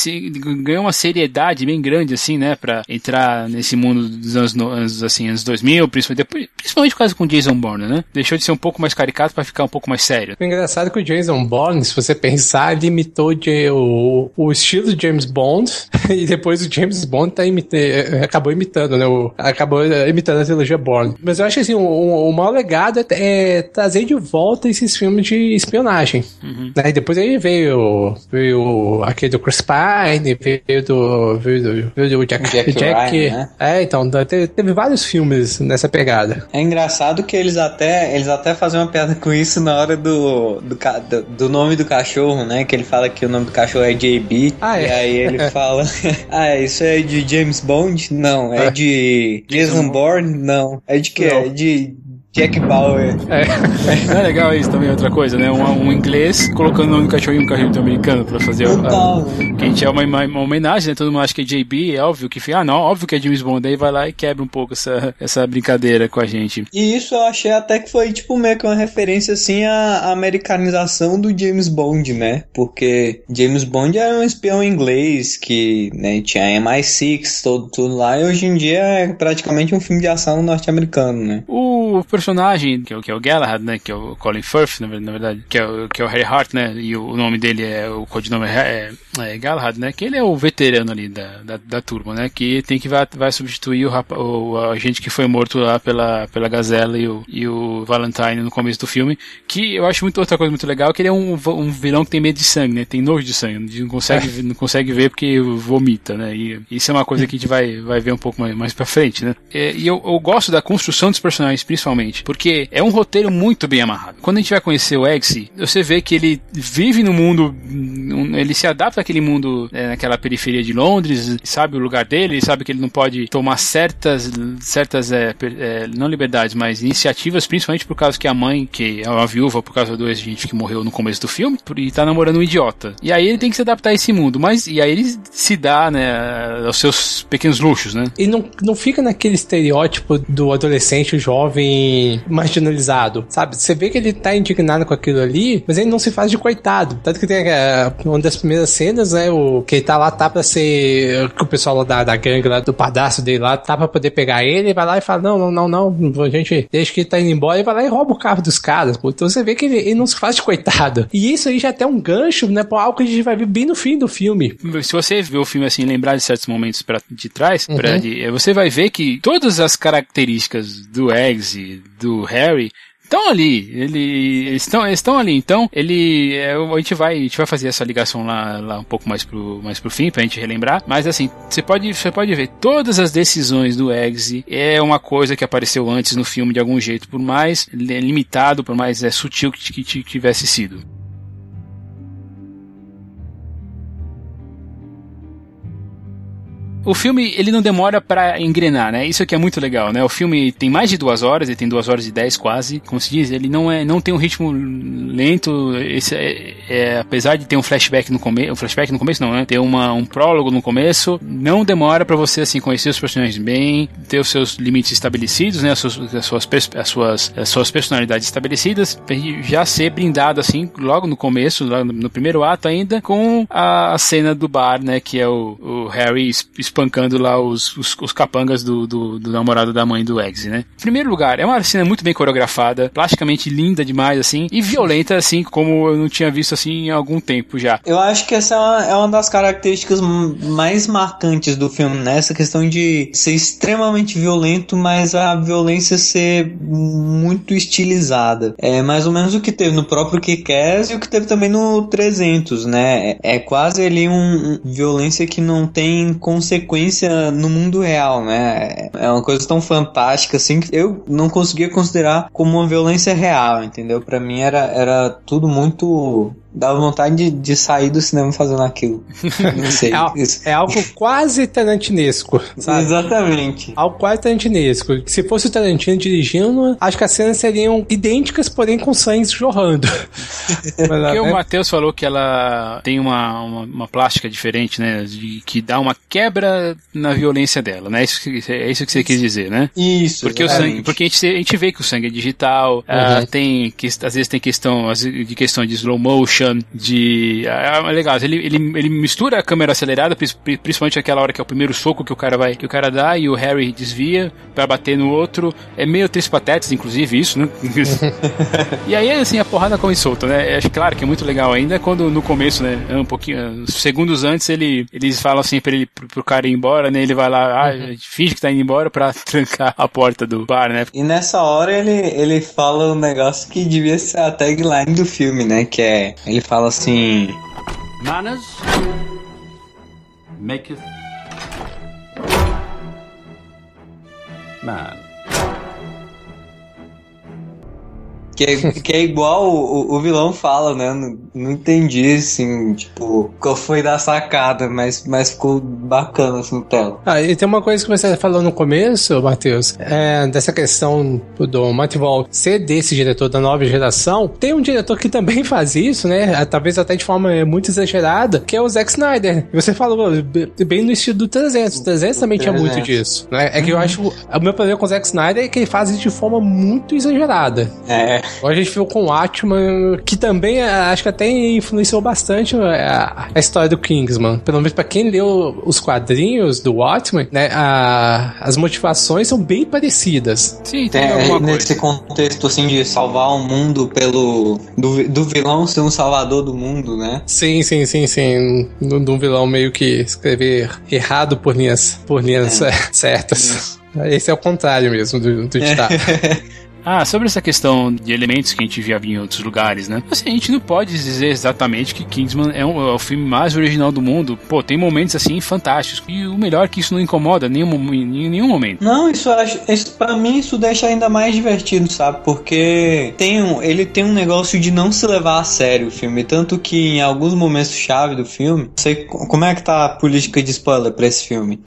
Speaker 2: ganhou uma seriedade bem grande, assim, né? Pra entrar nesse mundo dos anos, anos, assim, anos 2000, principalmente, depois, principalmente por causa com Jason Bourne, né? Deixou de ser um pouco mais caricato para ficar um pouco mais sério.
Speaker 3: O engraçado é que o Jason Bourne, se você pensar, ele imitou de, o, o estilo de James Bond e depois o James Bond tá imita, acabou imitando, né? O, acabou imitando a trilogia Bourne. Mas eu acho assim, o, o, o maior legado é, é, trazer de volta esses filmes de espionagem. Uhum. Né? E depois aí veio, veio aquele do Chris Pine, veio do, veio do, veio do Jack, Jack, Jack Ryan, né? É, então, teve, teve, vários filmes nessa pegada.
Speaker 4: É engraçado que eles até, eles até fazem uma piada com isso na hora do, do, do, do nome do cachorro, né? Que ele fala que o nome do cachorro é JB. Ah, é. E aí ele fala, ah, isso é de James Bond? Não. É, é. de Jason Bourne? Não. É de que? É de Jack Bauer.
Speaker 2: É. é legal isso também, outra coisa, né? Um, um inglês colocando o nome do cachorrinho um cachorro americano pra fazer a, Que a gente é uma, uma, homenagem, né? Todo mundo acha que é JB, é óbvio que ah, não, óbvio que é James Bond, aí vai lá e quebra um pouco essa, essa brincadeira com a gente.
Speaker 4: E isso eu achei até que foi, tipo, meio que uma referência, assim, à americanização do James Bond, né? Porque James Bond era um espião inglês que, né, tinha MI6, todo, tudo lá, e hoje em dia é praticamente um filme de ação norte-americano, né?
Speaker 2: O personagem, que é, que é o Galahad, né? Que é o Colin Firth, na, verdade, que é o, que é o Harry Hart, né? E o, o nome dele é, o codinome é, é, é, Galahad, né? Que ele é o veterano ali da, da, da turma, né? Que tem que vai, vai substituir o, o a gente que foi morto lá pela, pela Gazela e o, e o Valentine no começo do filme. Que eu acho muito outra coisa muito legal, que ele é um, um vilão que tem medo de sangue, né? Tem nojo de sangue, não consegue, não consegue ver porque vomita, né? E isso é uma coisa que a gente vai, vai ver um pouco mais, mais pra frente, né? É, e eu, eu gosto da construção dos personagens, principalmente porque é um roteiro muito bem amarrado. Quando a gente vai conhecer o Eggsy, você vê que ele vive no mundo, ele se adapta àquele mundo, é, naquela periferia de Londres, sabe o lugar dele, sabe que ele não pode tomar certas, certas é, é, não liberdades, mas iniciativas, principalmente por causa que a mãe, que é uma viúva por causa do ex-gente que morreu no começo do filme, e tá namorando um idiota. E aí ele tem que se adaptar a esse mundo, mas e aí ele se dá, né, aos seus pequenos luxos, né?
Speaker 3: E não, não fica naquele estereótipo do adolescente jovem marginalizado, sabe? Você vê que ele tá indignado com aquilo ali, mas ele não se faz de coitado. Tanto que tem é, uma das primeiras cenas, né? O que ele tá lá, tá pra ser. Que o pessoal lá da, da gangue lá, do padastro dele lá, tá pra poder pegar ele, vai lá e fala: Não, não, não, não, a gente deixa que ele tá indo embora, e vai lá e rouba o carro dos caras. Pô. Então você vê que ele, ele, não se faz de coitado. E isso aí já tem um gancho, né? Pra algo que a gente vai ver bem no fim do filme.
Speaker 2: Se você ver o filme assim, lembrar de certos momentos pra, de trás, uhum. pra, de, você vai ver que todas as características do Eggsy, do Harry estão ali. Ele, eles estão estão ali. Então, ele. É, a, gente vai, a gente vai fazer essa ligação lá, lá um pouco mais pro, mais pro fim, pra gente relembrar. Mas assim, você pode, você pode ver, todas as decisões do Eggsy é uma coisa que apareceu antes no filme de algum jeito, por mais limitado, por mais é, sutil que, que tivesse sido. O filme ele não demora para engrenar, né? Isso aqui é muito legal, né? O filme tem mais de duas horas, ele tem duas horas e dez quase, como se diz, ele não é, não tem um ritmo lento. Esse é, é, apesar de ter um flashback no começo, um flashback no começo não, né? Ter uma, um prólogo no começo, não demora para você assim conhecer os personagens bem, ter os seus limites estabelecidos, né? As suas, as suas, as suas, as suas personalidades estabelecidas, já ser brindado assim logo no começo, logo no primeiro ato ainda, com a, a cena do bar, né? Que é o, o Harry espancando lá os, os, os capangas do, do, do, namorado da mãe do Eggsy, né? Em primeiro lugar, é uma cena muito bem coreografada, plasticamente linda demais, assim, e violenta, assim, como eu não tinha visto, assim, em algum tempo já.
Speaker 4: Eu acho que essa é uma, é uma das características mais marcantes do filme, né? Essa questão de ser extremamente violento, mas a violência ser muito estilizada. É mais ou menos o que teve no próprio Kick-Ass e o que teve também no 300, né? É, é quase ali um, violência que não tem consequência consequência no mundo real, né? É uma coisa tão fantástica assim que eu não conseguia considerar como uma violência real, entendeu? Para mim era, era tudo muito dava vontade de, de, sair do cinema fazendo aquilo. Não sei.
Speaker 3: é, é, algo quase tarantinesco, sabe?
Speaker 4: Exatamente.
Speaker 3: Algo quase tarantinesco. Se fosse o Tarantino dirigindo, acho que as cenas seriam idênticas, porém com sangue jorrando.
Speaker 2: Porque o Matheus falou que ela tem uma, uma, uma, plástica diferente, né? De, que dá uma quebra na violência dela, né? Isso, é isso que você quis dizer, né?
Speaker 4: Isso.
Speaker 2: Porque, o sangue, porque a, gente, a gente vê que o sangue é digital, uhum. uh, tem, que, às vezes tem questão de questão de slow motion, de. É, é legal, ele, ele, ele mistura a câmera acelerada, principalmente aquela hora que é o primeiro soco que o cara vai, que o cara dá e o Harry desvia para bater no outro. É meio três patetas, inclusive, isso, né? e aí, assim, a porrada come solta, né? Acho claro que é muito legal ainda quando no começo, né? Um pouquinho, segundos antes, ele, eles falam assim pra ele, pro, pro cara ir embora, né? Ele vai lá, ah, uhum. finge que tá indo embora pra trancar a porta do bar, né?
Speaker 4: E nessa hora ele, ele fala um negócio que devia ser a tagline do filme, né? Que é ele fala assim: Manners maketh man. Que é, que é igual o, o vilão fala, né? Não, não, entendi, assim, tipo, qual foi da sacada, mas, mas ficou bacana, assim, no tela.
Speaker 3: Ah, e tem uma coisa que você falou no começo, Matheus, é, dessa questão do Matt Wall ser desse diretor da nova geração. Tem um diretor que também faz isso, né? Talvez até de forma muito exagerada, que é o Zack Snyder. Você falou bem no estilo do 300. O 300 também 300. tinha muito disso, né? É que uhum. eu acho, o meu problema com o Zack Snyder é que ele faz isso de forma muito exagerada.
Speaker 4: É.
Speaker 3: Agora a gente viu com o Atman, que também é, acho que até influenciou bastante a, a história do Kingsman. Pelo menos para quem leu os quadrinhos do Watchmen, né, a, as motivações são bem parecidas.
Speaker 4: Sim, tem é, alguma coisa. Nesse contexto, assim, de salvar o mundo pelo... Do, do vilão ser um salvador do mundo, né?
Speaker 3: Sim, sim, sim, sim. Do, do vilão meio que escrever errado por linhas, por linhas é. certas. Isso. Esse é o contrário mesmo do, do ditado.
Speaker 2: Ah, sobre essa questão de elementos que a gente via em outros lugares, né? Assim, a gente não pode dizer exatamente que Kingsman é, um, é, o filme mais original do mundo. Pô, tem momentos assim fantásticos. E o melhor é que isso não incomoda em nenhum, em nenhum momento.
Speaker 4: Não, isso, isso para mim isso deixa ainda mais divertido, sabe? Porque tem um, ele tem um negócio de não se levar a sério o filme. Tanto que em alguns momentos chave do filme, sei como é que tá a política de spoiler pra esse filme.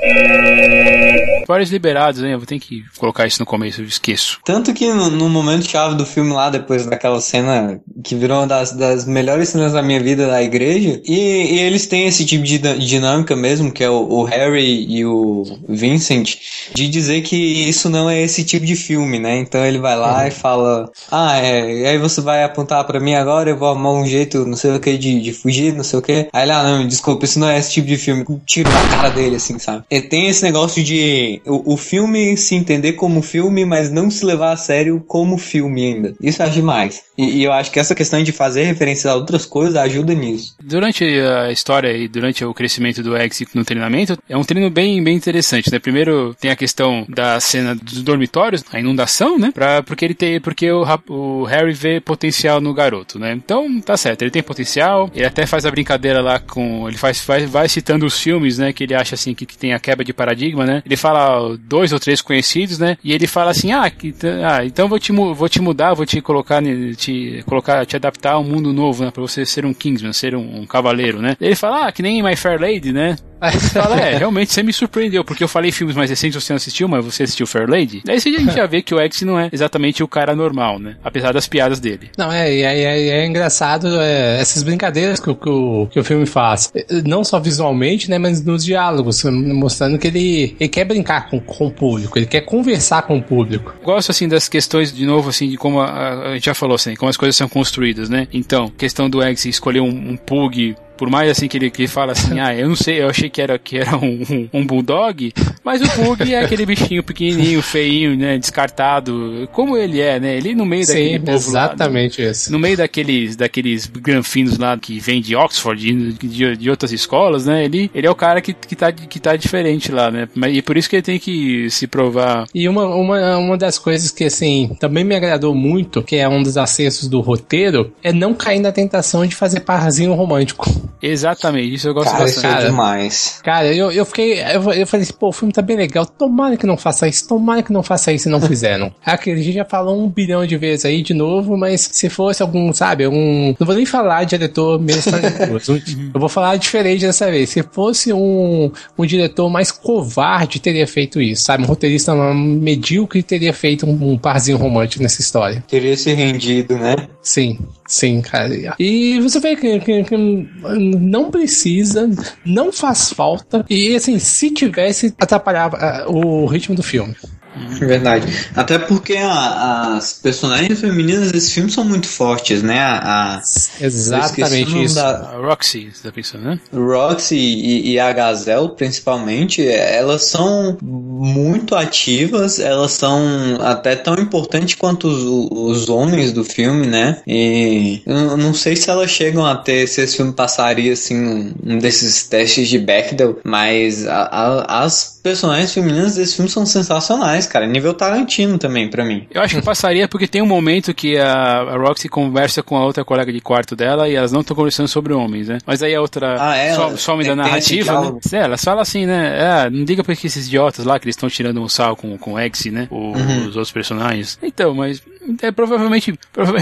Speaker 2: Spoilers liberados, né? Eu vou ter que colocar isso no começo, eu esqueço.
Speaker 4: Tanto que no, no momento chave do filme lá, depois daquela cena que virou uma das, das melhores cenas da minha vida da igreja. E, e eles têm esse tipo de dinâmica mesmo, que é o, o, Harry e o Vincent, de dizer que isso não é esse tipo de filme, né? Então ele vai lá uhum. e fala: Ah, é, e aí você vai apontar para mim agora, eu vou arrumar um jeito, não sei o que, de, de fugir, não sei o que. Aí ele, ah, não, desculpa, isso não é esse tipo de filme. Tiro na cara dele, assim, sabe? E tem esse negócio de o, o filme se entender como filme, mas não se levar a sério como filme ainda. Isso acho demais. E, e eu acho que essa questão de fazer referências a outras coisas ajuda nisso.
Speaker 2: Durante a história e durante o crescimento do X no treinamento, é um treino bem, bem interessante, né? Primeiro tem a questão da cena dos dormitórios, a inundação, né? Pra, porque ele tem, porque o, o Harry vê potencial no garoto, né? Então tá certo, ele tem potencial, ele até faz a brincadeira lá com, ele faz, faz vai citando os filmes, né? Que ele acha assim que, que tem a quebra de paradigma, né? Ele fala dois ou três conhecidos, né? E ele fala assim, ah, que, ah então vou te, vou te mudar, vou te colocar, te colocar, te adaptar a um mundo novo, né? Pra você ser um Kingsman, ser um, um cavaleiro, né? Ele fala, ah, que nem My Fair Lady, né? Você fala, é, realmente você me surpreendeu, porque eu falei filmes mais recentes, você não assistiu, mas você assistiu Fair Lady. Daí a gente já vê que o X não é exatamente o cara normal, né? Apesar das piadas dele.
Speaker 3: Não, é, é, é, é engraçado é, essas brincadeiras que, que, o, que o filme faz. Não só visualmente, né, mas nos diálogos, mostrando que ele, ele quer brincar com, com o público, ele quer conversar com o público.
Speaker 2: Gosto, assim, das questões, de novo, assim, de como a, a gente já falou, assim, como as coisas são construídas, né? Então, questão do X escolher um, um Pug por mais assim que ele, que fala assim, ah, eu não sei, eu achei que era, que era um, um, um bulldog, mas o Pug é aquele bichinho pequenininho, feinho, né, descartado, como ele é, né, ele no meio
Speaker 3: Sim,
Speaker 2: daquele povo
Speaker 3: exatamente
Speaker 2: lá,
Speaker 3: isso.
Speaker 2: No meio daqueles, daqueles granfinos lá que vem de Oxford, de, de, de, outras escolas, né, ele, ele é o cara que, que, tá, que tá diferente lá, né, e por isso que ele tem que se provar.
Speaker 3: E uma, uma, uma das coisas que, assim, também me agradou muito, que é um dos acessos do roteiro, é não cair na tentação de fazer parzinho romântico.
Speaker 2: Exatamente, isso eu gosto
Speaker 4: cara,
Speaker 2: bastante.
Speaker 4: Cara, demais.
Speaker 3: Cara, eu, eu fiquei. Eu, eu falei assim, pô, o filme tá bem legal. Tomara que não faça isso, tomara que não faça isso e não fizeram. Aquele, a gente já falou um bilhão de vezes aí de novo, mas se fosse algum, sabe, um. Não vou nem falar de diretor mesmo Eu vou falar diferente dessa vez. Se fosse um, um diretor mais covarde, teria feito isso, sabe? Um roteirista medíocre teria feito um, um parzinho romântico nessa história.
Speaker 4: Teria se rendido, né?
Speaker 3: Sim. Sim, cara. E você vê que, que, que, não precisa, não faz falta. E assim, se tivesse, atrapalhava uh, o ritmo do filme.
Speaker 4: Verdade. Até porque a, as personagens femininas desse filme são muito fortes, né? A,
Speaker 3: Exatamente isso. Da,
Speaker 2: a Roxy, você tá pensando, né?
Speaker 4: Roxy e, e, a Gazelle, principalmente, elas são muito ativas, elas são até tão importantes quanto os, os homens do filme, né? E eu não sei se elas chegam a ter, se esse filme passaria, assim, um desses testes de Bechdel, mas a, a, as personagens femininas desse filme são sensacionais, cara. Nível Tarantino também, para mim.
Speaker 2: Eu acho que passaria porque tem um momento que a, a Roxy conversa com a outra colega de quarto dela e elas não estão conversando sobre homens, né? Mas aí a outra
Speaker 4: ah, é,
Speaker 2: some, some da narrativa, né? É, elas falam assim, né? É, não diga pra que esses idiotas lá que eles estão tirando um sal com, com o X, né? O, uhum. Os outros personagens. Então, mas é, provavelmente,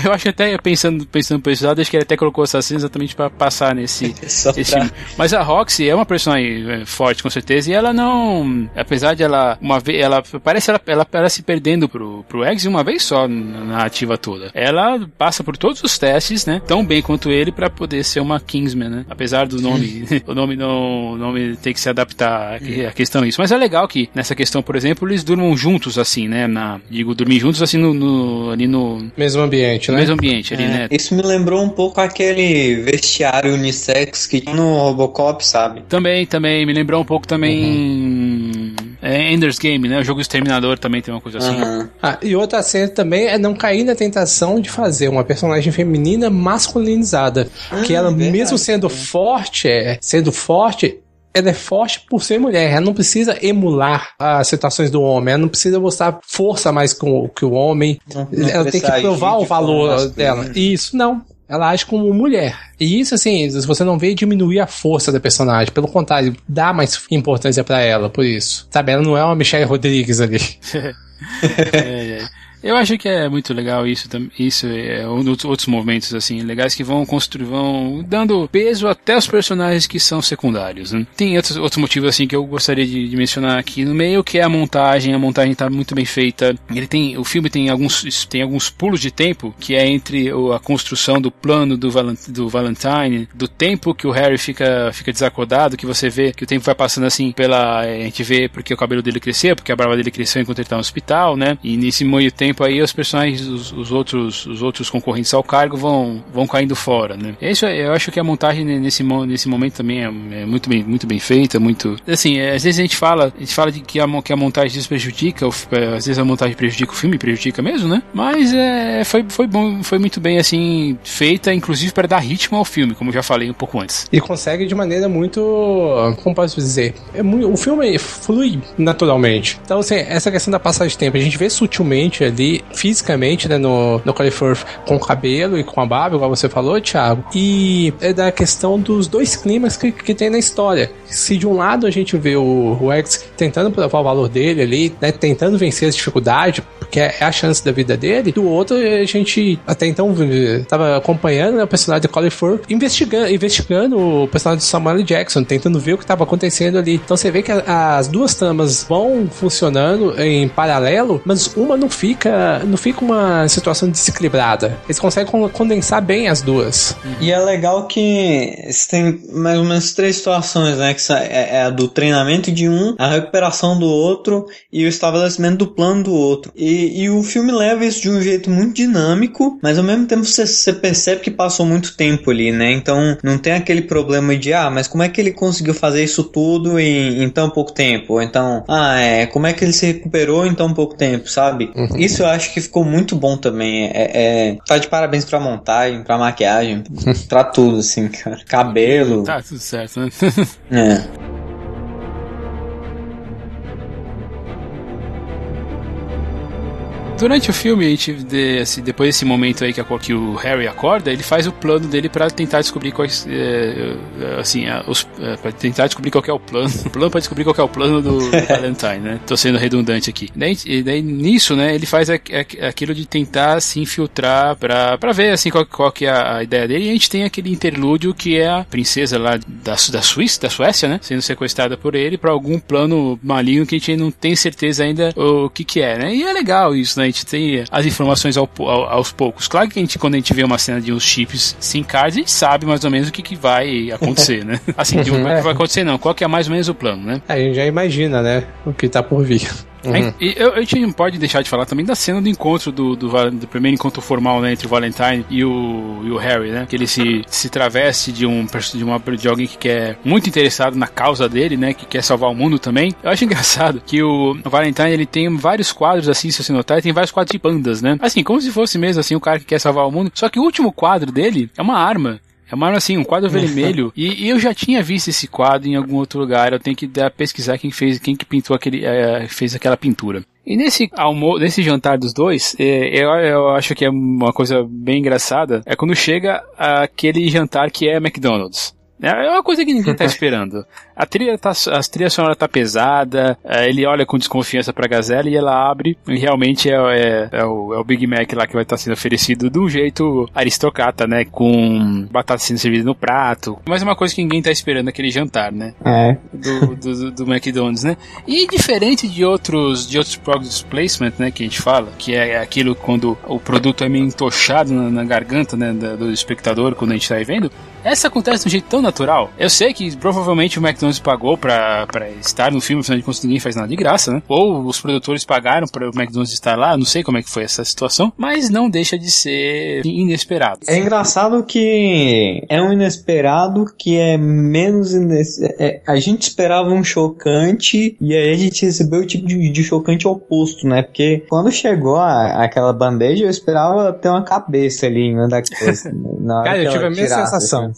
Speaker 2: eu acho até pensando, pensando por esse lado, acho que ele até colocou essa cena exatamente para passar nesse, esse filme. Mas a Roxy é uma personagem é, forte, com certeza, e ela não, apesar de ela, uma vez, ela parece ela, ela parece perdendo pro, pro Eggs uma vez só na narrativa toda. Ela passa por todos os testes, né, tão bem quanto ele para poder ser uma Kingsman, né, apesar do nome, o nome não, o nome tem que se adaptar à questão isso. Mas é legal que nessa questão, por exemplo, eles durmam juntos assim, né, na, digo, dormir juntos assim no, no ali no
Speaker 3: mesmo ambiente, né?
Speaker 2: Mesmo ambiente ali, é, né?
Speaker 4: Isso me lembrou um pouco aquele vestiário unissex que tinha no Robocop, sabe?
Speaker 2: Também, também me lembrou um pouco também uhum. É, Ender's Game, né? O jogo Exterminador também tem uma coisa assim.
Speaker 3: Uhum. Ah, e outra cena também é não cair na tentação de fazer uma personagem feminina masculinizada, ah, que ela verdade, mesmo sendo forte, é, sendo forte, ela é forte por ser mulher. Ela não precisa emular as situações do homem. Ela não precisa mostrar força mais que o, que o homem. Não, não ela tem que provar o valor dela. E isso não. Ela age como mulher. E isso, assim, você não vê diminuir a força da personagem. Pelo contrário, dá mais importância para ela, por isso. Sabe, ela não é uma Michelle Rodrigues ali.
Speaker 2: é. Eu acho que é muito legal isso, isso é outros movimentos assim legais que vão construir, vão dando peso até os personagens que são secundários. Né? Tem outros, outros motivos assim que eu gostaria de, de, mencionar aqui no meio, que é a montagem. A montagem está muito bem feita. Ele tem, o filme tem alguns, tem alguns pulos de tempo que é entre a construção do plano do, do Valentine, do tempo que o Harry fica, fica desacordado, que você vê que o tempo vai passando assim pela, a gente vê porque o cabelo dele cresceu, porque a barba dele cresceu enquanto ele está no hospital, né? E nesse meio tempo tempo aí os personagens, os, os, outros, os outros concorrentes ao cargo vão, vão caindo fora, né? Isso eu acho que a montagem nesse, nesse momento também é, é muito, bem, muito bem feita, muito. Assim, é, às vezes a gente fala, a gente fala de que a, que a montagem prejudica, é, às vezes a montagem prejudica o filme, prejudica mesmo, né? Mas é, foi, foi bom, foi muito bem assim feita, inclusive para dar ritmo ao filme, como já falei um pouco antes.
Speaker 3: E consegue de maneira muito, como posso dizer, é muito, o filme flui naturalmente. Então, assim, essa questão da passagem de tempo, a gente vê sutilmente ali, fisicamente, né, no, no California, com o cabelo e com a barba, igual você falou, Thiago. E é da questão dos dois climas que, que tem na história. Se de um lado a gente vê o, o tentando provar o valor dele ali, né, tentando vencer as dificuldades, porque é a chance da vida dele, do outro a gente até então estava acompanhando né, o personagem de Colin Firth, investigando, investigando o personagem de Samuel Jackson, tentando ver o que estava acontecendo ali. Então você vê que a, as duas tramas vão funcionando em paralelo, mas uma não fica, não fica uma situação desequilibrada. Eles conseguem condensar bem as duas.
Speaker 4: E é legal que tem mais ou menos três situações, né? Que é, é a do treinamento de um, a recuperação do outro e o estabelecimento do plano do outro. E, e o filme leva isso de um jeito muito dinâmico, mas ao mesmo tempo você, você percebe que passou muito tempo ali, né? Então não tem aquele problema de, ah, mas como é que ele conseguiu fazer isso tudo em, em tão pouco tempo? Ou então, ah, é, como é que ele se recuperou em tão pouco tempo, sabe? Uhum. Isso eu acho que ficou muito bom também. É, é, tá de parabéns pra montagem, pra maquiagem, pra tudo, assim, cara. Cabelo.
Speaker 2: Tá tudo certo, né?
Speaker 4: é.
Speaker 2: Durante o filme, a gente, de, assim, depois desse momento aí que, a, que, o Harry acorda, ele faz o plano dele para tentar descobrir quais, é, assim, os, é, para tentar descobrir qual é o plano, o plano para descobrir qual é o plano do Valentine, né? Tô sendo redundante aqui. Daí, daí nisso, né, ele faz a, a, aquilo de tentar se infiltrar para ver assim qual, qual que é a, ideia dele. E a gente tem aquele interlúdio que é a princesa lá da, da Suíça, da Suécia, né, sendo sequestrada por ele para algum plano maligno que a gente não tem certeza ainda o que que é, né? E é legal isso, né? Gente tem as informações ao, ao, aos poucos. Claro que a gente, quando a gente vê uma cena de uns chips sem cards, a gente sabe mais ou menos o que, que vai acontecer, né? Assim, de um, é. que vai acontecer não, qual que é mais ou menos o plano, né?
Speaker 3: É, a gente já imagina, né? O que tá por vir.
Speaker 2: Uhum. E eu, a gente não pode deixar de falar também da cena do encontro do, do, do primeiro encontro formal né, entre o Valentine e o, e o Harry, né? Que ele se, se traveste de um de, uma, de alguém que quer muito interessado na causa dele, né? Que quer salvar o mundo também. Eu acho engraçado que o, Valentine ele tem vários quadros assim, se você notar, tem vários quadros de pandas, né? Assim, como se fosse mesmo assim o cara que quer salvar o mundo. Só que o último quadro dele é uma arma. Uma assim, um quadro vermelho. E, e, eu já tinha visto esse quadro em algum outro lugar. Eu tenho que dar, pesquisar quem fez, quem que pintou aquele, é, fez aquela pintura. E nesse almoço, nesse jantar dos dois, é, eu, eu acho que é uma coisa bem engraçada. É quando chega aquele jantar que é McDonald's. É uma coisa que ninguém tá esperando. A trilha tá, a trilha sonora tá pesada, é, ele olha com desconfiança pra Gazela e ela abre, e realmente é, é, é, o, é o Big Mac lá que vai estar tá sendo oferecido de um jeito aristocrata, né? Com batata sendo servida no prato. Mas é uma coisa que ninguém tá esperando naquele jantar, né?
Speaker 3: É.
Speaker 2: Do, do, do, McDonald's, né? E diferente de outros, de outros product placement, né? Que a gente fala, que é aquilo quando o produto é meio entochado na, na garganta, né? Do espectador, quando a gente tá vendo, essa acontece de um jeito tão natural. Eu sei que provavelmente o McDonald's pagou pra, pra estar no filme, afinal de contas ninguém faz nada de graça, né? Ou os produtores pagaram para o McDonald's estar lá, não sei como é que foi essa situação, mas não deixa de ser inesperado.
Speaker 4: É engraçado que é um inesperado que é menos inesperado. É, a gente esperava um chocante e aí a gente recebeu o tipo de, de chocante oposto, né? Porque quando chegou a, aquela bandeja, eu esperava ter uma cabeça ali em uma da coisa.
Speaker 3: Cara, eu tive a mesma sensação.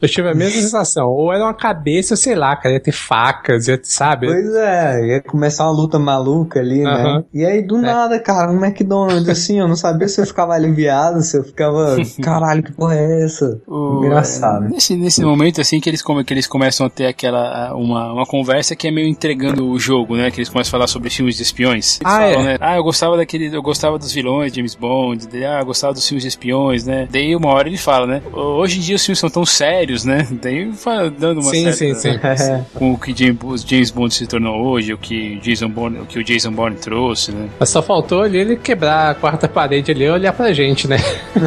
Speaker 3: Eu tive a mesma sensação. Ou era uma cabeça, sei lá, cara, ia ter facas, ia, sabe?
Speaker 4: Pois é, ia começar uma luta maluca ali, né? E aí, do é. nada, cara, um McDonald's, assim, eu não sabia se eu ficava aliviado, se eu ficava, caralho, que porra é essa? O, Engraçado.
Speaker 2: Nesse, nesse momento, assim, que eles, que eles começam a ter aquela, uma, uma conversa que é meio entregando o jogo, né? Que eles começam a falar sobre filmes de espiões. Eles ah, falam, é? né? Ah, eu gostava daquele, eu gostava dos vilões, James Bond, ah, eu gostava dos filmes de espiões, né? Daí uma hora ele fala, né? Hoje em dia os filmes são tão sérios, né? Tem dando uma
Speaker 3: sim,
Speaker 2: certa...
Speaker 3: Sim, sim, sim.
Speaker 2: Com o que James Bond se tornou hoje, o que, Jason Bond, o que o Jason Bourne trouxe, né?
Speaker 3: Mas só faltou ali ele quebrar a quarta parede ali e olhar pra gente, né?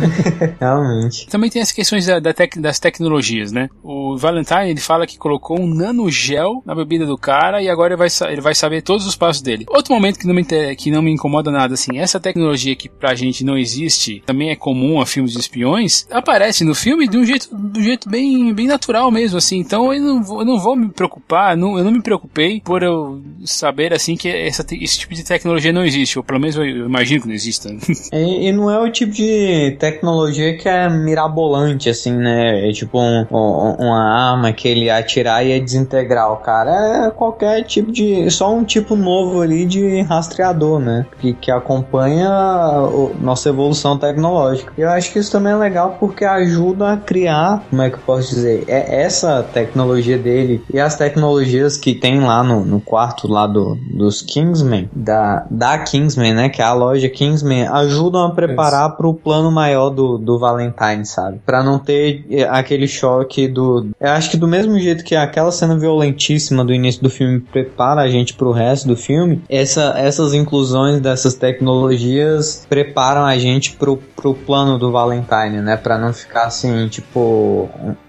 Speaker 4: Realmente.
Speaker 2: Também tem as questões da, da tec, das tecnologias, né? O Valentine, ele fala que colocou um nanogel na bebida do cara e agora ele vai, ele vai saber todos os passos dele. Outro momento que não, me, que não me incomoda nada, assim, essa tecnologia que pra gente não existe, também é comum a filmes de espiões, aparece no filme de um jeito, um jeito bem, bem natural mesmo, assim. Então eu não vou, eu não vou me preocupar, não, eu não me preocupei por eu saber, assim, que essa, esse tipo de tecnologia não existe, ou pelo menos eu imagino que não exista.
Speaker 4: E, e não é o tipo de tecnologia que é mirabolante, assim, né? É tipo um, um, uma arma que ele atirar e é desintegrar o cara. É qualquer tipo de. Só um tipo novo ali de rastreador, né? Que, que acompanha a nossa evolução tecnológica. Eu acho que isso também é legal porque ajuda a criar, como é que eu posso dizer? É essa tecnologia dele e as tecnologias que tem lá no, no quarto lá do, dos Kingsmen, da, da Kingsmen, né? Que é a loja Kingsmen, ajudam a preparar para o plano maior do, do Valentine, sabe? Para não ter eh, aquele choque do. Eu acho que do mesmo jeito que aquela cena violentíssima do início do filme prepara a gente pro resto do filme, essa, essas inclusões dessas tecnologias preparam a gente pro, pro plano do Valentine, né? Para não ficar assim, tipo,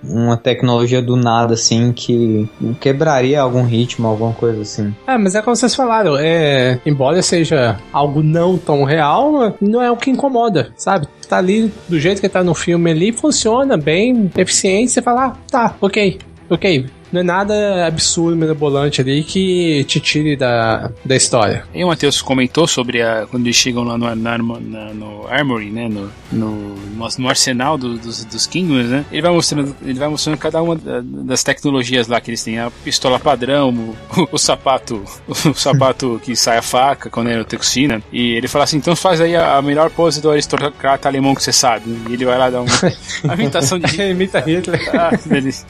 Speaker 4: uma tecnologia do nada, assim, que quebraria algum ritmo, alguma coisa assim.
Speaker 3: É, mas é como vocês falaram, é, embora seja algo não tão real, não é o que incomoda, sabe? Tá ali do jeito que tá no filme ali, funciona bem, eficiente, você fala, ah, tá, ok, ok, não é nada absurdo, mirabolante ali que te tire da, da história.
Speaker 2: E o Matheus comentou sobre a, quando eles chegam lá no, na, na, no Armory, né? No, no, no arsenal do, dos, dos Kingdoms, né? Ele vai mostrando, ele vai mostrando cada uma das tecnologias lá que eles têm. A pistola padrão, o, o sapato, o sapato que sai a faca quando é o Texina. E ele fala assim: então faz aí a, a melhor pose do aristocrata alemão que você sabe. E ele vai lá dar uma, imitação de.
Speaker 3: Imita Hitler.
Speaker 2: Ah,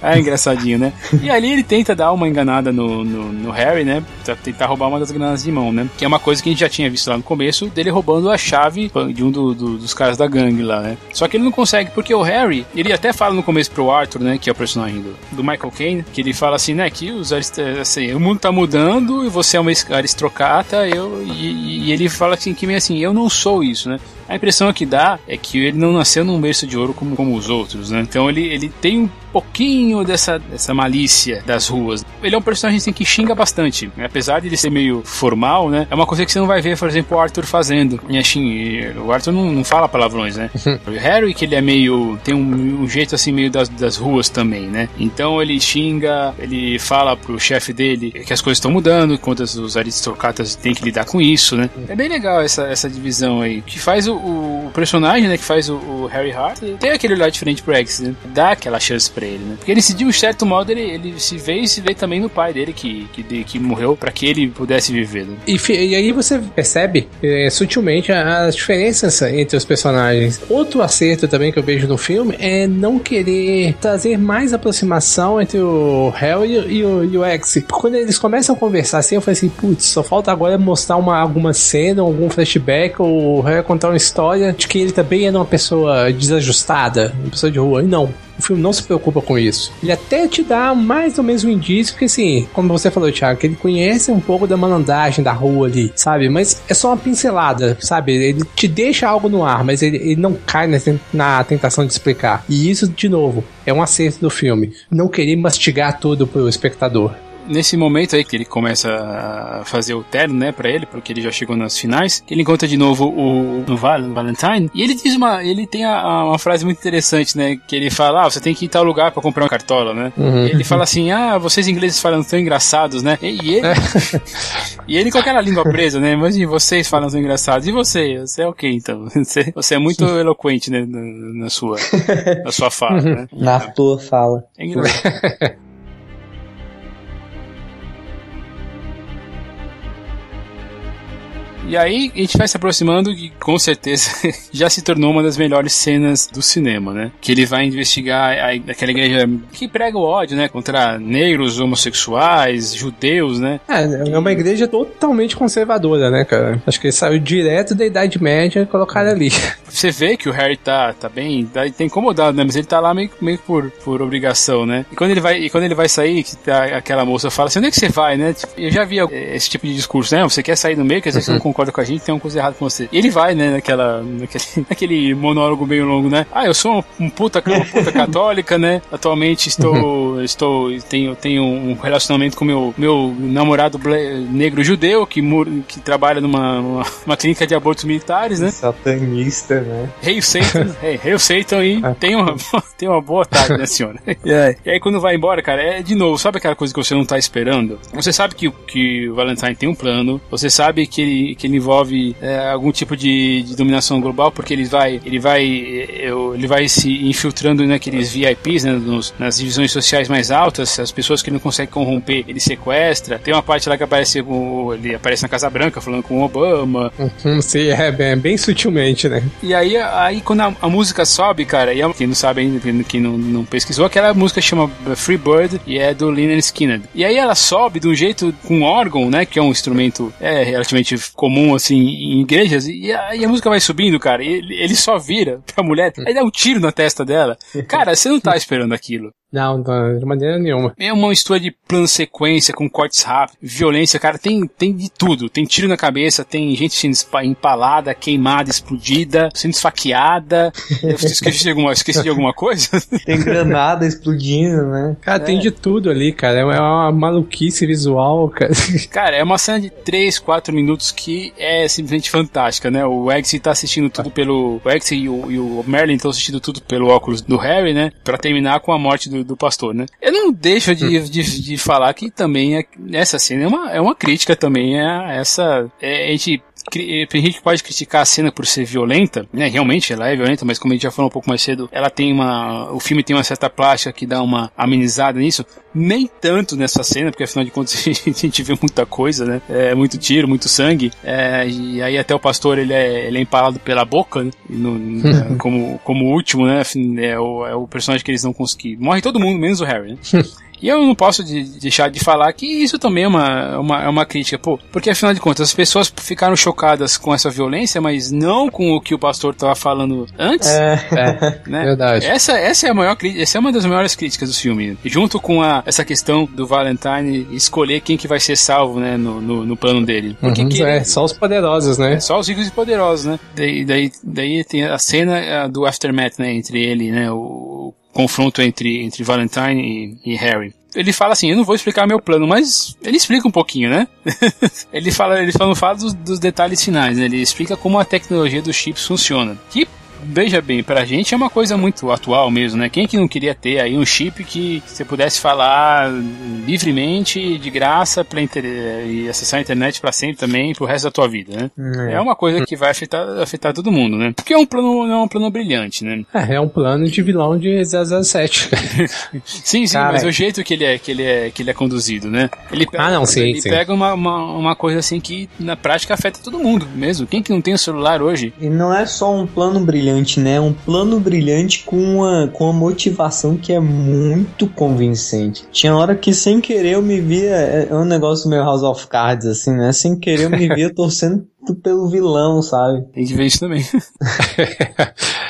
Speaker 2: ah, engraçadinho, né? E ali ele tenta dar uma enganada no, no, no, Harry, né? Pra tentar roubar uma das granadas de mão, né? Que é uma coisa que a gente já tinha visto lá no começo, dele roubando a chave de um do, do, dos caras da gangue lá, né? Só que ele não consegue, porque o Harry, ele até fala no começo pro Arthur, né? Que é o personagem do, do Michael Caine, que ele fala assim, né? Que os assim, o mundo tá mudando e você é uma aristocrata, eu. E, e ele fala assim, que meio assim, eu não sou isso, né? A impressão que dá é que ele não nasceu num berço de ouro como, como os outros, né? Então ele, ele tem um pouquinho dessa, dessa malícia das ruas. Ele é um personagem assim, que xinga bastante. Né? Apesar de ele ser meio formal, né? É uma coisa que você não vai ver, por exemplo, o Arthur fazendo. E, assim, o Arthur não, não fala palavrões, né? o Harry, que ele é meio. tem um, um, jeito assim meio das, das ruas também, né? Então ele xinga, ele fala pro chefe dele que as coisas estão mudando, enquanto os aristocratas têm que lidar com isso, né? É bem legal essa, essa divisão aí. Que faz o, o personagem, né? Que faz o, o Harry Hart, tem aquele olhar diferente pro X, né? Dá aquela chance pra ele, né? Porque ele, de um certo modo, ele, ele se vê e se vê também no pai dele que, que, que morreu para que ele pudesse viver. Né?
Speaker 3: E, e, aí você percebe é, sutilmente as diferenças entre os personagens. Outro acerto também que eu vejo no filme é não querer trazer mais aproximação entre o Harry e, o, e o. Quando eles começam a conversar assim, eu falei assim, putz, só falta agora mostrar uma, alguma cena, algum flashback, ou o Harry contar uma história de que ele também era uma pessoa desajustada, uma pessoa de rua. E não, o filme não se preocupa com isso. Ele até te dá mais ou menos um indício que, assim, como você falou, Thiago, que ele conhece um pouco da malandragem da rua ali, sabe? Mas é só uma pincelada, sabe? Ele te deixa algo no ar, mas ele, ele não cai na tentação de explicar. E isso, de novo, é um acerto do filme. Não querer mastigar tudo pro espectador
Speaker 2: nesse momento aí que ele começa a fazer o terno, né, para ele, porque ele já chegou nas finais, ele encontra de novo o, o Valentine, e ele diz uma, ele tem a, a, uma frase muito interessante, né, que ele fala, ah, você tem que ir em tal lugar para comprar uma cartola, né? Uhum. Ele fala assim, ah, vocês ingleses falam tão engraçados, né? E, e ele, e ele com aquela língua presa, né? Mas vocês falam tão engraçados, e você? Você é o okay, então? Você, você é muito eloquente, né, na, na sua, na sua fala, né?
Speaker 4: Na tua fala.
Speaker 2: É engraçado. E aí a gente vai se aproximando e com certeza já se tornou uma das melhores cenas do cinema, né? Que ele vai investigar a, aquela igreja que prega o ódio, né? Contra negros, homossexuais, judeus, né?
Speaker 3: É, é uma igreja totalmente conservadora, né, cara? Acho que ele saiu direto da Idade Média e colocaram ali.
Speaker 2: Você vê que o Harry tá, tá bem, tá, tá incomodado, né? Mas ele tá lá meio, meio por, por obrigação, né? E quando ele vai, e quando ele vai sair, que tá, aquela moça fala assim, onde é que você vai, né? Tipo, eu já vi esse tipo de discurso, né? Você quer sair no meio, quer dizer que você não concorda com a gente, tem uma coisa errada com você. E ele vai, né, naquela, naquele, naquele monólogo meio longo, né? Ah, eu sou um puta, uma puta católica, né? Atualmente estou, estou, tenho, tenho um relacionamento com meu, meu namorado negro judeu que, que trabalha numa, uma, uma clínica de abortos militares, né?
Speaker 3: Satanista, né?
Speaker 2: Hail Satan, hey, Hail Satan e tem uma, tem uma boa tarde, né, senhora? Yeah. E aí quando vai embora, cara, é de novo, sabe aquela coisa que você não tá esperando? Você sabe que, que o Valentine tem um plano, você sabe que ele, que ele envolve é, algum tipo de, de, dominação global, porque ele vai, ele vai, ele vai se infiltrando naqueles VIPs, né, nos, nas divisões sociais mais altas, as pessoas que não consegue corromper, ele sequestra. Tem uma parte lá que aparece, ele aparece na Casa Branca falando com o Obama.
Speaker 3: Uhum, sim, é bem, bem sutilmente, né?
Speaker 2: E aí, aí quando a, a música sobe, cara, e quem não sabe ainda, quem não, não pesquisou, aquela música chama Free Bird e é do Lynyrd Skinner. E aí ela sobe de um jeito com órgão, né, que é um instrumento é, relativamente comum, assim, em igrejas, e a, e a música vai subindo, cara, e ele, ele só vira pra mulher, aí dá um tiro na testa dela. Cara, você não tá esperando aquilo.
Speaker 3: Não, de maneira nenhuma.
Speaker 2: É uma história de plano sequência, com cortes rápidos, violência, cara, tem, tem de tudo. Tem tiro na cabeça, tem gente sendo empalada, queimada, explodida, sendo esfaqueada. Eu esqueci de alguma, esqueci de alguma coisa?
Speaker 3: Tem granada explodindo, né? Cara, é. tem de tudo ali, cara. É uma maluquice visual, cara.
Speaker 2: Cara, é uma cena de 3, 4 minutos que é simplesmente fantástica, né? O Eggsy tá assistindo tudo pelo... O Eggsy e o, e o Merlin estão assistindo tudo pelo óculos do Harry, né? Pra terminar com a morte do, do pastor, né? Eu não deixo de, hum. de, de falar que também é, essa cena é uma, é uma crítica também a essa. É, a gente tem gente que pode criticar a cena por ser violenta, né? Realmente ela é violenta, mas como a gente já falou um pouco mais cedo, ela tem uma. O filme tem uma certa plástica que dá uma amenizada nisso. Nem tanto nessa cena, porque afinal de contas a gente vê muita coisa, né? É, muito tiro, muito sangue. É, e aí até o pastor ele é, ele é empalado pela boca, né? No, é, como, como último, né? É o, é o personagem que eles não conseguiram. Morre todo mundo, menos o Harry, né? E eu não posso de, deixar de falar que isso também é uma, uma, é uma crítica, pô, porque afinal de contas as pessoas ficaram chocadas com essa violência, mas não com o que o pastor estava falando antes. É,
Speaker 3: é né? verdade.
Speaker 2: Essa, essa é a maior essa é uma das maiores críticas do filme, junto com a, essa questão do Valentine escolher quem que vai ser salvo, né, no, no, no plano dele.
Speaker 3: Porque uhum, que é, só os poderosos, né? É,
Speaker 2: só os ricos e poderosos, né? Daí, daí, daí tem a cena do aftermath, né, entre ele, né, o confronto entre, entre Valentine e, e Harry ele fala assim, eu não vou explicar meu plano, mas ele explica um pouquinho, né? ele fala, ele fala, não fala dos, dos, detalhes finais, né? Ele explica como a tecnologia dos chips funciona. Que veja bem, pra gente é uma coisa muito atual mesmo, né? Quem é que não queria ter aí um chip que você pudesse falar livremente, de graça, pra inter... e acessar a internet para sempre também, pro resto da tua vida, né? É, é uma coisa que vai afetar, afetar todo mundo, né? Porque é um plano, é um plano brilhante, né?
Speaker 3: É, é um plano de vilão de 007.
Speaker 2: sim, sim, Cara, mas é. o jeito que ele é, que ele é, que ele é conduzido, né? Ele pega,
Speaker 3: ah, não, sim,
Speaker 2: ele
Speaker 3: sim.
Speaker 2: pega uma, uma, uma coisa assim que na prática afeta todo mundo mesmo. Quem que não tem um celular hoje?
Speaker 3: E não é só um plano brilhante brilhante, né? Um plano brilhante com uma, com uma motivação que é muito convincente. Tinha hora que sem querer eu me via. É, é um negócio meio House of Cards, assim, né? Sem querer eu me via torcendo pelo vilão, sabe?
Speaker 2: Tem que ver isso também.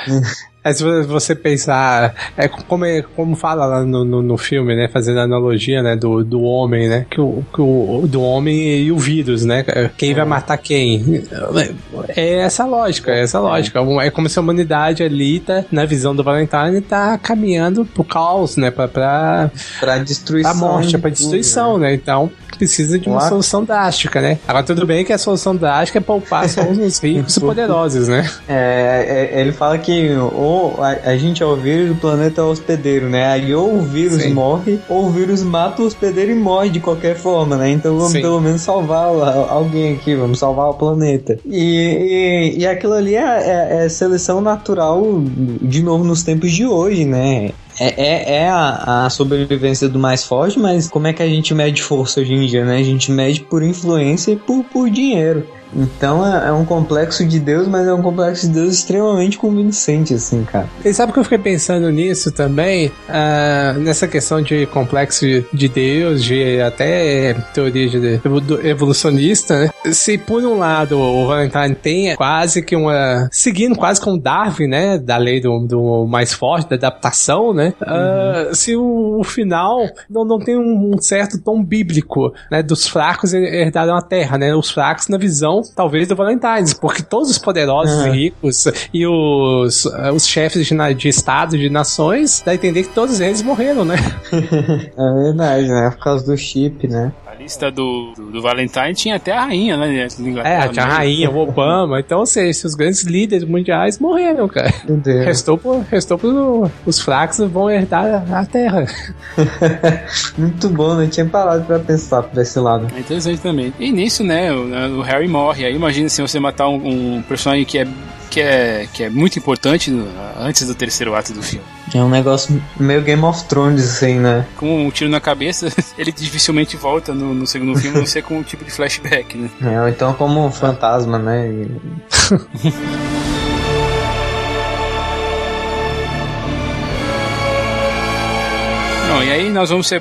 Speaker 3: É, se você pensar, é como, é, como fala lá no, no, no, filme, né? Fazendo a analogia, né? Do, do homem, né? Que o, que o, do homem e o vírus, né? Quem vai matar quem? É essa lógica, é essa lógica. É como se a humanidade ali, tá, na visão do Valentine, tá caminhando pro caos, né? Pra, pra,
Speaker 4: pra destruição.
Speaker 3: Pra morte, pra destruição, né? né? Então, precisa de uma solução drástica, né? Agora, tudo bem que a solução drástica é poupar só os ricos e poderosos, né?
Speaker 4: É, é, ele fala que ou a, a, gente é o vírus, o planeta é o hospedeiro, né? Aí ou o vírus Sim. morre, ou o vírus mata o hospedeiro e morre de qualquer forma, né? Então vamos Sim. pelo menos salvar alguém aqui, vamos salvar o planeta. E, e, e aquilo ali é, é, é seleção natural, de novo, nos tempos de hoje, né? É, é, é a, a, sobrevivência do mais forte, mas como é que a gente mede força hoje em dia, né? A gente mede por influência e por, por dinheiro. Então é, é, um complexo de Deus, mas é um complexo de Deus extremamente convincente, assim, cara.
Speaker 3: E sabe que eu fiquei pensando nisso também? Uh, nessa questão de complexo de Deus, de até teoria de evolucionista, né? Se por um lado o Valentine tem quase que uma. seguindo quase com Darwin, né? Da lei do, do mais forte, da adaptação, né? Uhum. Uh, se o, o, final não, não tem um, um, certo tom bíblico, né? Dos fracos herdaram a terra, né? Os fracos na visão, talvez, do Valentine, porque todos os poderosos e ricos e os, uh, os chefes de, de estado, de nações, dá a entender que todos eles morreram, né?
Speaker 4: é verdade, né? Por causa do chip, né?
Speaker 2: Lista do, do, do, Valentine tinha até a rainha, né?
Speaker 3: É, tinha a rainha, o Obama. Então, ou seja, os grandes líderes mundiais morreram, cara. Restou, por, restou pro, os fracos vão herdar a Terra.
Speaker 4: Muito bom, não tinha parado pra pensar por esse lado.
Speaker 2: É interessante também. E nisso, né, o, o Harry morre. Aí imagina se você matar um, um personagem que é que é, que é muito importante no, antes do terceiro ato do filme.
Speaker 4: É um negócio meio Game of Thrones, assim, né?
Speaker 2: Com um tiro na cabeça, ele dificilmente volta no, no segundo filme, não ser com um tipo de flashback, né?
Speaker 4: É, ou então como um fantasma, né?
Speaker 2: Bom, e aí nós vamos se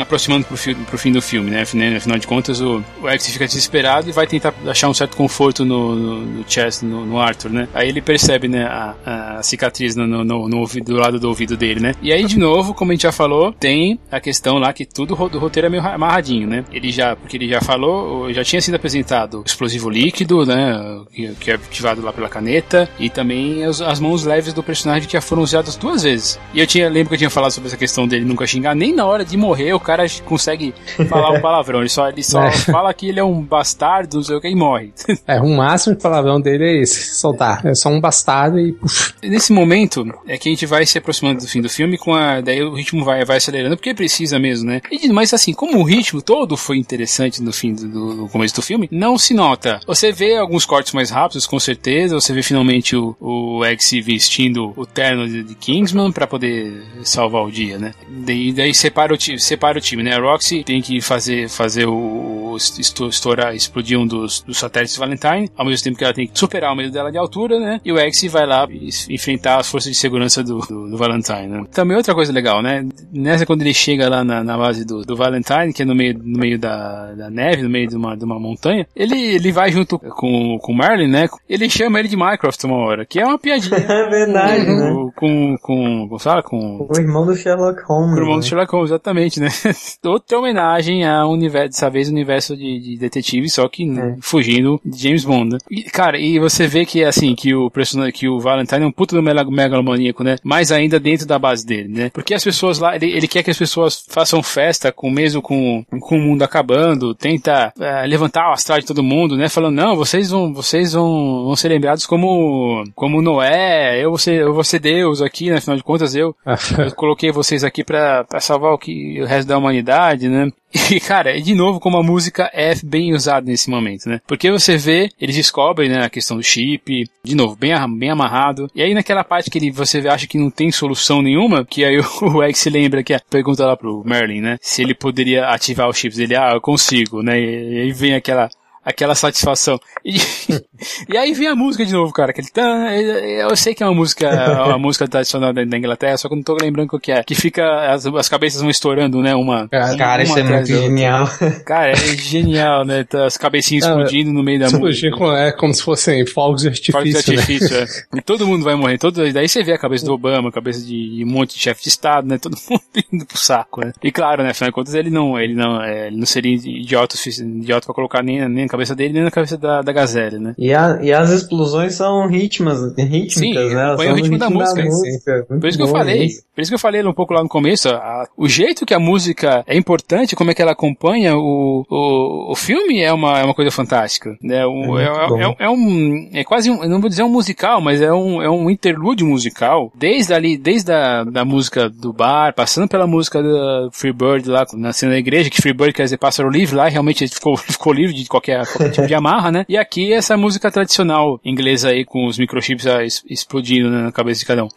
Speaker 2: aproximando pro, pro fim do filme, né? Afinal de contas, o, o X fica desesperado e vai tentar achar um certo conforto no, no, no Chess, no, no, Arthur, né? Aí ele percebe, né, a, a cicatriz no, no, no, ouvido, do lado do ouvido dele, né? E aí, de novo, como a gente já falou, tem a questão lá que tudo do roteiro é meio amarradinho, né? Ele já, porque ele já falou, já tinha sido apresentado o explosivo líquido, né? Que, que é ativado lá pela caneta, e também as, as mãos leves do personagem que já foram usadas duas vezes. E eu tinha, lembro que eu tinha falado sobre essa questão dele nunca xingar nem na hora de morrer o cara consegue falar um palavrão. Ele só, ele só é. fala que ele é um bastardo, não sei o que, e morre.
Speaker 3: É, o máximo de palavrão dele é esse, soltar. É só um bastardo e.
Speaker 2: Nesse momento é que a gente vai se aproximando do fim do filme, com a. Daí o ritmo vai, vai acelerando, porque precisa mesmo, né? E, mas assim, como o ritmo todo foi interessante no fim do, do começo do filme, não se nota. Você vê alguns cortes mais rápidos, com certeza. Você vê finalmente o, o X vestindo o terno de, de Kingsman para poder salvar o dia, né? Daí e daí separa o time, separa o time, né? A Roxy tem que fazer, fazer o, o estourar, explodir um dos, dos satélites Valentine, ao mesmo tempo que ela tem que superar o medo dela de altura, né? E o X vai lá enfrentar as forças de segurança do, do, do, Valentine, né? Também outra coisa legal, né? Nessa, quando ele chega lá na, na base do, do Valentine, que é no meio, no meio da, da neve, no meio de uma, de uma montanha, ele, ele vai junto com, com o Merlin, né? Ele chama ele de Minecraft uma hora, que é uma piadinha.
Speaker 4: é verdade, com,
Speaker 2: né? Com, com, com, sabe? Com,
Speaker 4: o irmão do Sherlock Holmes.
Speaker 2: Irmão do Sherlock Holmes, exatamente, né? Outra homenagem a universo, dessa vez o universo de, de detetive, só que é. fugindo de James Bond. Né? E, cara, e você vê que assim, que o personagem, que o Valentine é um puto do megalomaníaco, né? Mais ainda dentro da base dele, né? Porque as pessoas lá, ele, ele quer que as pessoas façam festa com mesmo com, com o mundo acabando, tenta é, levantar o astral de todo mundo, né? Falando, não, vocês vão, vocês vão, vão ser lembrados como, como Noé, eu vou ser, eu vou ser Deus aqui, né? Afinal de contas, eu, eu coloquei vocês aqui pra, pra salvar o que o resto da humanidade, né? E, cara, de novo, como a música é bem usada nesse momento, né? Porque você vê, eles descobrem, né, a questão do chip, de novo, bem, bem amarrado. E aí naquela parte que ele, você acha que não tem solução nenhuma, que aí o, X se lembra que é, pergunta lá pro Merlin, né? Se ele poderia ativar os chips. Ele, ah, eu consigo, né? E aí vem aquela aquela satisfação. E, e aí vem a música de novo, cara. Aquele tan, eu sei que é uma música, uma música tradicional da, Inglaterra, só que eu não tô lembrando o que é. Que fica, as, as cabeças vão estourando, né? Uma.
Speaker 4: Cara, uma isso é muito genial.
Speaker 2: Cara, é genial, né? Tá as cabecinhas explodindo no meio da música.
Speaker 3: Com, é como se fossem fogos de artifício. Fogos de artifício,
Speaker 2: né? é. E todo mundo vai morrer. Todo, daí você vê a cabeça do Obama, a cabeça de um monte de chefe de Estado, né? Todo mundo indo pro saco, né? E claro, né? Afinal de contas, ele não, ele não, é, ele não seria idiota, idiota pra colocar nem, nem cabeça dele nem na cabeça da, da Gazelle, né?
Speaker 4: E, a, e as explosões são ritmas, rítmicas,
Speaker 2: Sim,
Speaker 4: né?
Speaker 2: Põe o ritmo, da música. Da música. Por isso que eu falei. Isso. Por isso que eu falei um pouco lá no começo. A, o jeito que a música é importante, como é que ela acompanha o, o, o filme é uma, é uma coisa fantástica. Né? O, é, é, é, é, um. É quase um. Não vou dizer um musical, mas é um, é um interlúdio musical. Desde ali, desde a da música do bar, passando pela música da Freebird lá na cena da igreja, que Freebird quer dizer pássaro livre lá, realmente ficou, ficou livre de qualquer, qualquer tipo de amarra, né? E aqui essa música tradicional inglesa aí com os microchips explodindo né, na cabeça de cada um.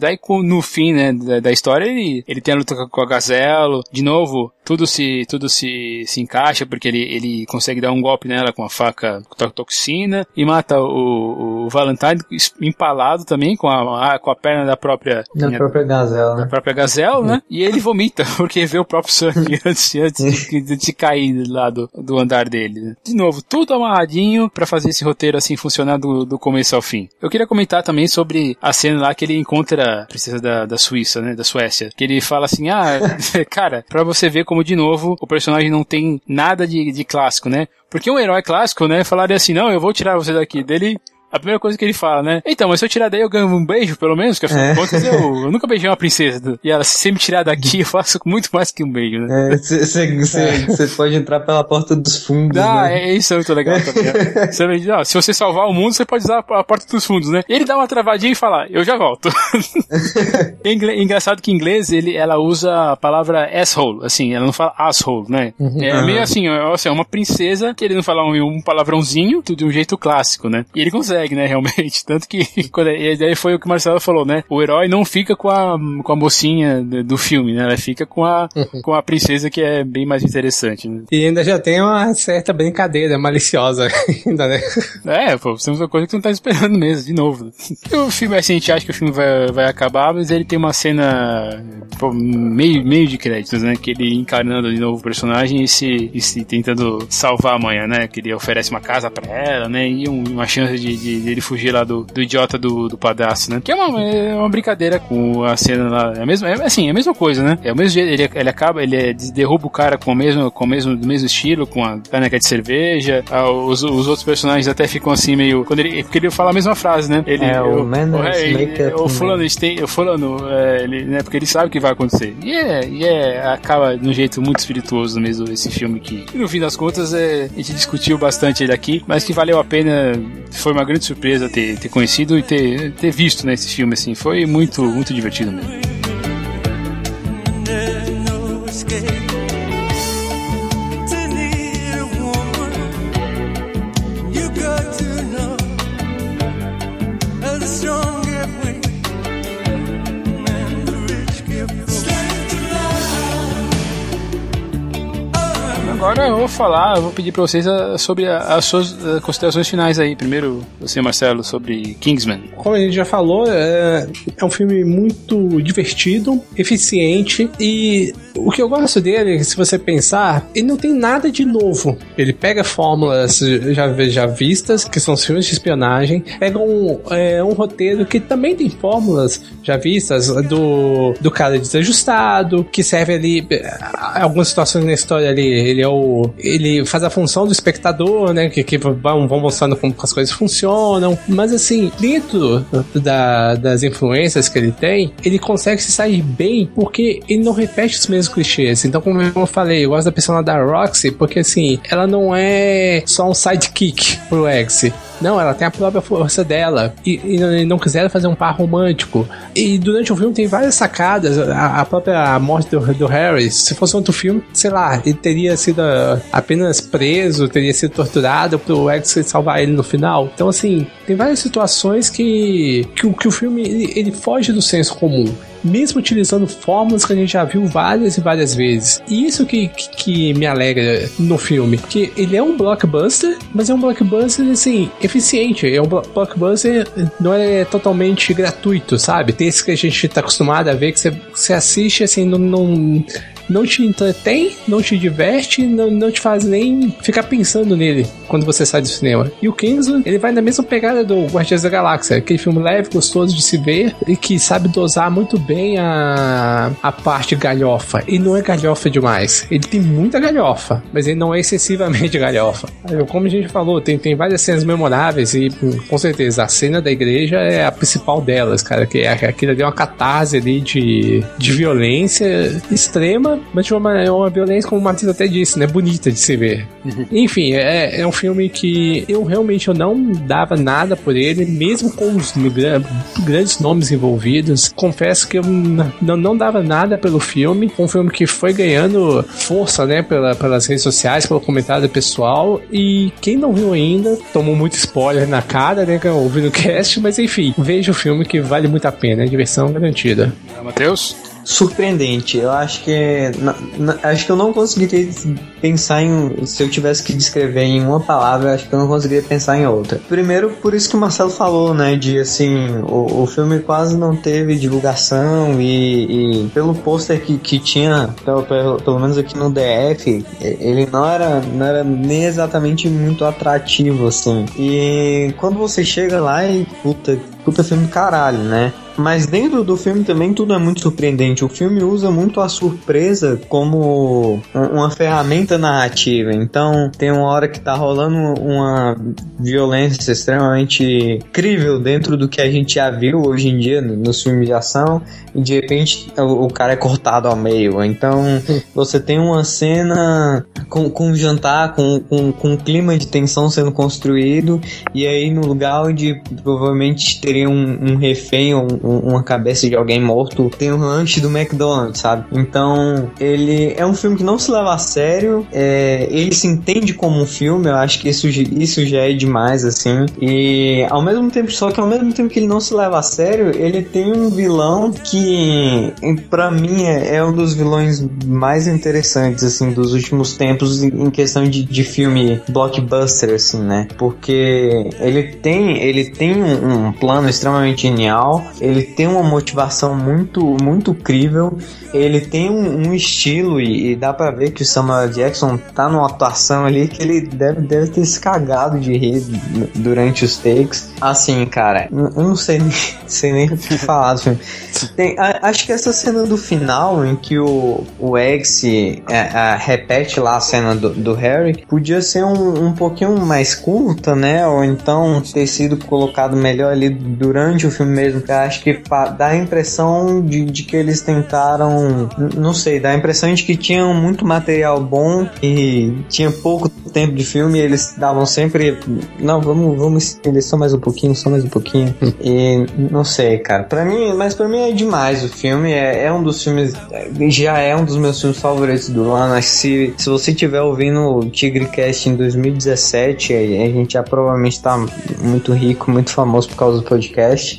Speaker 2: Daí no fim, né, da, da, história, ele, ele tem a luta com a Gazelo, de novo, tudo se tudo se, se encaixa porque ele, ele consegue dar um golpe nela com a faca toxina e mata o, o Valentine empalado também com a, com a perna da própria
Speaker 4: da minha, própria gazela,
Speaker 2: né? Da própria gazela, né? E ele vomita porque vê o próprio sangue antes, antes de, de, de cair lá do, do andar dele. Né? De novo, tudo amarradinho para fazer esse roteiro assim funcionar do, do começo ao fim. Eu queria comentar também sobre a cena lá que ele encontra a princesa da, da Suíça, né? Da Suécia. Que ele fala assim, ah, cara, pra você ver como de novo o personagem não tem nada de, de clássico, né? Porque um herói clássico, né, falaria assim, não, eu vou tirar você daqui. Dele, a primeira coisa que ele fala, né? Então, mas se eu tirar daí eu ganho um beijo, pelo menos, que afinal é. de contas eu, eu, nunca beijei uma princesa. E ela, se me tirar daqui, eu faço muito mais que um beijo, né?
Speaker 4: Você é, é. pode entrar pela porta dos fundos.
Speaker 2: Ah,
Speaker 4: né?
Speaker 2: é isso é muito legal também. você, ah, se você salvar o mundo, você pode usar a porta dos fundos, né? Ele dá uma travadinha e fala, eu já volto. engraçado que em inglês ele, ela usa a palavra asshole, assim, ela não fala asshole, né? Uhum. É meio assim, é, assim, é uma princesa querendo falar um, um palavrãozinho de um jeito clássico, né? E ele consegue consegue, né, realmente. Tanto que, quando, e daí foi o que o Marcelo falou, né? O herói não fica com a, com a mocinha do filme, né? Ela fica com a, com a princesa que é bem mais interessante, né?
Speaker 3: E ainda já tem uma certa brincadeira maliciosa ainda, né?
Speaker 2: É, pô, temos uma coisa que não tá esperando mesmo, de novo. O filme, assim, a gente acha que o filme vai, vai acabar, mas ele tem uma cena pô, meio, meio de créditos, né? Que ele encarnando de novo o personagem e se, e se tentando salvar a manhã, né? Que ele oferece uma casa pra ela, né? E um, uma chance de, de de, ele fugir lá do, do idiota do, do padrasto, né? Que é uma, é uma brincadeira com a cena lá. É, mesmo, é assim, é a mesma coisa, né? É o mesmo jeito, ele, ele acaba, ele é, derruba o cara com o mesmo, com o mesmo, do mesmo estilo, com a caneca de cerveja. Ah, os, os outros personagens até ficam assim meio. Quando ele, porque ele fala a mesma frase, né? Ele,
Speaker 4: é, o, man
Speaker 2: o, é, o fulano, tem, o fulano, é, ele, né? Porque ele sabe o que vai acontecer. E é, e é, acaba de um jeito muito espirituoso mesmo esse filme que, no fim das contas, é, a gente discutiu bastante ele aqui, mas que valeu a pena, foi uma grande surpresa ter, ter conhecido e ter, ter visto né, esse filme, assim. Foi muito, muito divertido mesmo. Agora eu vou falar, eu vou pedir pra vocês a, sobre a, as suas a, considerações finais aí. Primeiro, você, Marcelo, sobre Kingsman.
Speaker 3: Como a gente já falou, é, é um filme muito divertido, eficiente e o que eu gosto dele, se você pensar, ele não tem nada de novo. Ele pega fórmulas já, já vistas, que são filmes de espionagem, pega um, é, um roteiro que também tem fórmulas já vistas do, do cara desajustado, que serve ali é, algumas situações na história ali, ele é o ele faz a função do espectador, né, que, que vão, vão mostrando como as coisas funcionam, mas assim, dentro da, das influências que ele tem, ele consegue se sair bem porque ele não repete os mesmos clichês. Então, como eu falei, eu gosto da persona da Roxy porque assim, ela não é só um sidekick pro X. Não, ela tem a própria força dela. E, e não quiseram fazer um par romântico. E durante o filme tem várias sacadas. A, a própria morte do, do Harry, se fosse outro filme, sei lá, ele teria sido apenas preso, teria sido torturado pro X salvar ele no final. Então, assim, tem várias situações que, que, que o filme ele, ele foge do senso comum mesmo utilizando fórmulas que a gente já viu várias e várias vezes. E isso que, que, me alegra no filme, que ele é um blockbuster, mas é um blockbuster assim eficiente. É um blockbuster não é totalmente gratuito, sabe? Tem esse que a gente tá acostumado a ver que você, você assiste assim, não, não não te entretém, não te diverte, não, não te faz nem ficar pensando nele quando você sai do cinema. E o Kingsman, ele vai na mesma pegada do Guardiões da Galáxia, aquele filme leve, gostoso de se ver e que sabe dosar muito bem a, a parte galhofa. E não é galhofa demais. Ele tem muita galhofa, mas ele não é excessivamente galhofa. Como a gente falou, tem, tem várias cenas memoráveis e com certeza a cena da igreja é a principal delas, cara, que é aquilo ali é uma catarse ali de, de violência extrema, mas de uma, é uma violência, como o Matheus até disse, né? Bonita de se ver. Uhum. Enfim, é, é um filme que eu realmente eu não dava nada por ele, mesmo com os grandes nomes envolvidos. Confesso que eu não, não dava nada pelo filme. Um filme que foi ganhando força, né? Pela, pelas redes sociais, pelo comentário pessoal. E quem não viu ainda, tomou muito spoiler na cara, né? Ouvindo o cast, mas enfim, veja o filme que vale muito a pena, é diversão garantida.
Speaker 2: Matheus?
Speaker 4: Surpreendente. Eu acho que na, na, acho que eu não conseguiria pensar em se eu tivesse que descrever em uma palavra, acho que eu não conseguiria pensar em outra. Primeiro, por isso que o Marcelo falou, né, de assim, o, o filme quase não teve divulgação e, e pelo pôster que, que tinha, pelo, pelo, pelo menos aqui no DF, ele não era, não era nem exatamente muito atrativo assim. E quando você chega lá e puta, puta filme do caralho, né? Mas dentro do filme também tudo é muito surpreendente. O filme usa muito a surpresa como uma ferramenta narrativa. Então, tem uma hora que tá rolando uma violência extremamente incrível dentro do que a gente já viu hoje em dia nos filmes de ação, e de repente o, cara é cortado ao meio. Então, você tem uma cena com, com um jantar, com, com, com um clima de tensão sendo construído, e aí no lugar onde provavelmente teria um, um refém ou um, uma cabeça de alguém morto, tem um lanche do McDonald's, sabe? Então, ele é um filme que não se leva a sério, é, ele se entende como um filme, eu acho que isso, isso já é demais, assim. E ao mesmo tempo, só que ao mesmo tempo que ele não se leva a sério, ele tem um vilão que, para mim, é, é, um dos vilões mais interessantes, assim, dos últimos tempos em questão de, de filme blockbuster, assim, né? Porque ele tem, ele tem um, um plano extremamente genial, ele tem uma motivação muito, muito crível. Ele tem um, um estilo e, e, dá para ver que o Samuel Jackson tá numa atuação ali que ele deve, deve ter se cagado de rir durante os takes. Assim, cara, eu não sei nem, sei nem o que falar do filme. Acho que essa cena do final em que o, o X é, é, repete lá a cena do, do Harry podia ser um, um pouquinho mais curta, né? Ou então ter sido colocado melhor ali durante o filme mesmo. Acho que dá a impressão de, de que eles tentaram, não sei, dá a impressão de que tinham muito material bom e tinha pouco tempo de filme e eles davam sempre, não, vamos, vamos estender só mais um pouquinho, só mais um pouquinho. e não sei, cara, para mim, mas para mim é demais o filme, é, é, um dos filmes, já é um dos meus filmes favoritos do ano. Acho que se, se você estiver ouvindo o Tigrecast em 2017, a, a gente já provavelmente tá muito rico, muito famoso por causa do podcast.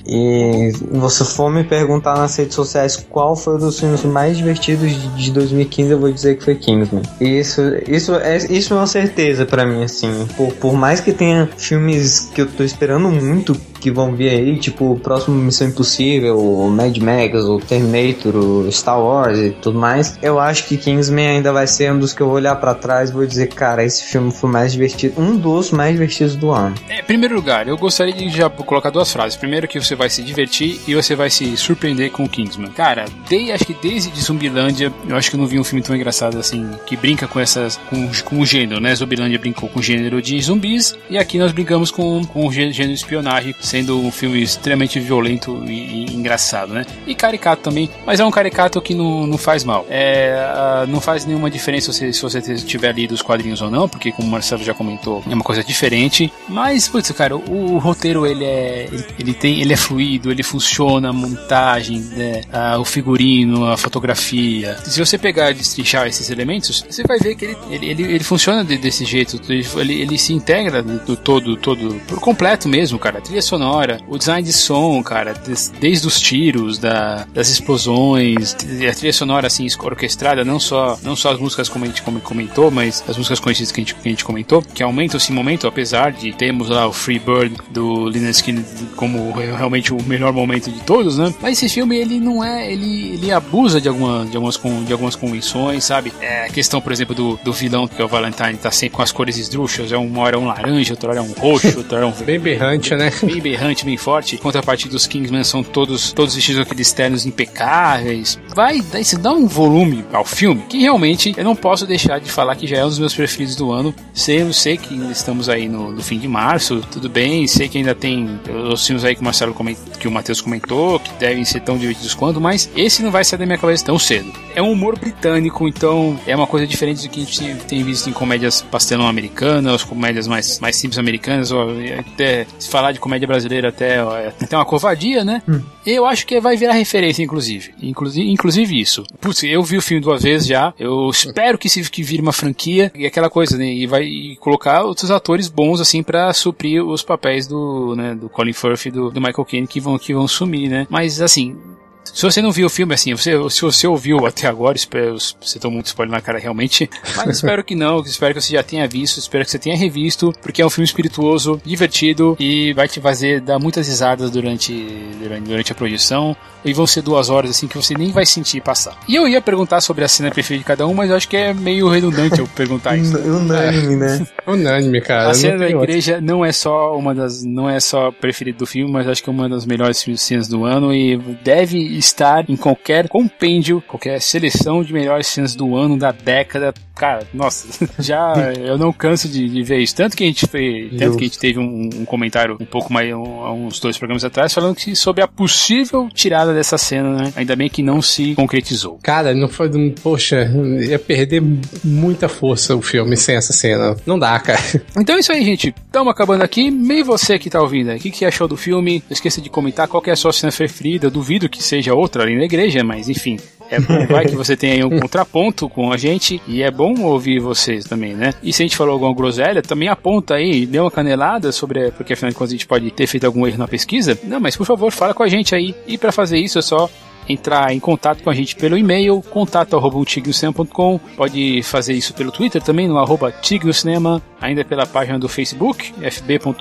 Speaker 4: E você for me perguntar nas redes sociais qual foi um dos filmes mais divertidos de 2015, eu vou dizer que foi Kingsman. Isso, isso, é, isso é uma certeza para mim, assim. Por, por mais que tenha filmes que eu tô esperando muito que vão vir aí, tipo o próximo Missão Impossível, o Mad Max, o Terminator, o Star Wars e tudo mais, eu acho que Kingsman ainda vai ser um dos que eu vou olhar para trás e vou dizer, cara, esse filme foi mais divertido, um dos mais divertidos do ano.
Speaker 2: É, em primeiro lugar, eu gostaria de já colocar duas frases. Primeiro que você vai se divertir e você vai se surpreender com o Kingsman. Cara, desde, acho que desde de Zumbilândia, eu acho que eu não vi um filme tão engraçado assim, que brinca com essas, com, com o gênero, né? Zumbilândia brincou com o gênero de zumbis e aqui nós brincamos com, com o gênero de espionagem sendo um filme extremamente violento e, e, engraçado, né? E caricato também, mas é um caricato que não, não faz mal. É, não faz nenhuma diferença se, se você tiver lido os quadrinhos ou não, porque como o Marcelo já comentou, é uma coisa diferente. Mas, putz, cara, o, o roteiro ele é, ele, ele, tem, ele é fluido, ele funciona, a montagem, né? o figurino, a fotografia. Se você pegar e destrinchar esses elementos, você vai ver que ele, ele, ele, ele funciona de, desse jeito, ele, ele se integra do todo, todo, por completo mesmo, cara. A trilha sonora, o design de som, cara, des, desde os tiros, da, das explosões, a trilha sonora assim orquestrada, não só não só as músicas como a gente comentou, mas as músicas conhecidas que a gente, que a gente comentou, que aumentam esse momento, apesar de termos lá o Free Bird do Lynyrd Skynyrd como realmente o melhor momento de todos, né? Mas esse filme ele não é, ele, ele abusa de, alguma, de, algumas, de algumas convenções, sabe? É a questão, por exemplo, do, do vilão que é o Valentine, tá sempre com as cores esdrúxulas, é uma hora é um laranja, outra hora é um roxo, outra hora é um
Speaker 3: bem berrante, né?
Speaker 2: Bem berrante, bem forte. Contraparte dos Kingsman são todos, todos vestidos aqueles ternos impecáveis. Vai, se dá um volume ao filme que realmente eu não posso deixar de falar que já é um dos meus preferidos do ano. Sei, eu sei que estamos aí no, no fim de março, tudo bem. Sei que ainda tem os filmes aí que o Marcelo comentou, que o Matheus comentou, que devem ser tão divertidos quanto, mas esse não vai sair da minha cabeça tão cedo. É um humor britânico, então é uma coisa diferente do que a gente tem visto em comédias pastelão americanas, comédias mais, mais simples americanas, ou até se falar de comédia brasileira até é até uma covardia, né? Hum. Eu acho que vai virar referência, inclusive. Inclusive, inclusive isso. Putz, eu vi o filme duas vezes já. Eu espero que se que vire uma franquia e aquela coisa, né? E vai e colocar outros atores bons assim para suprir os papéis do, né, do Colin Firth e do, do Michael Caine que vão que vão sumir, né? Mas assim, Se você não viu o filme, assim, você, se você ouviu até agora, espero, você tomou muito spoiler na cara realmente, mas espero que não, espero que você já tenha visto, espero que você tenha revisto, porque é um filme espirituoso, divertido e vai te fazer dar muitas risadas durante, durante, durante a projeção. E vão ser duas horas assim que você nem vai sentir passar. E eu ia perguntar sobre a cena preferida de cada um, mas eu acho que é meio redundante eu perguntar isso.
Speaker 5: Unânime, né?
Speaker 3: Unânime, cara.
Speaker 2: A cena da igreja outro. não é só uma das. não é só preferida do filme, mas acho que é uma das melhores cenas do ano e deve estar em qualquer compêndio, qualquer seleção de melhores cenas do ano, da década. Cara, nossa, já eu não canso de, de ver isso. Tanto que a gente fez, tanto que a gente teve um, um comentário um pouco mais há uns dois programas atrás falando que sobre a possível tirada dessa cena, né? Ainda bem que não se concretizou.
Speaker 3: Cara, não foi. Poxa, ia perder muita força o filme sem essa cena. Não dá, cara.
Speaker 2: Então é isso aí, gente. Estamos acabando aqui. Meio você que tá ouvindo aí. O que, que achou do filme? Não esqueça de comentar qual é a sua cena preferida. Eu duvido que seja outra ali na igreja, mas enfim. É bom, vai que você tem aí um contraponto com a gente e é bom ouvir vocês também, né? E se a gente falou alguma groselha, também aponta aí, dê uma canelada sobre, porque afinal de contas a gente pode ter feito algum erro na pesquisa. Não, mas por favor, fala com a gente aí. E para fazer isso é só entrar em contato com a gente pelo e-mail, contato.tignocinema.com. Pode fazer isso pelo Twitter também, no arroba Tignocinema, ainda pela página do Facebook, um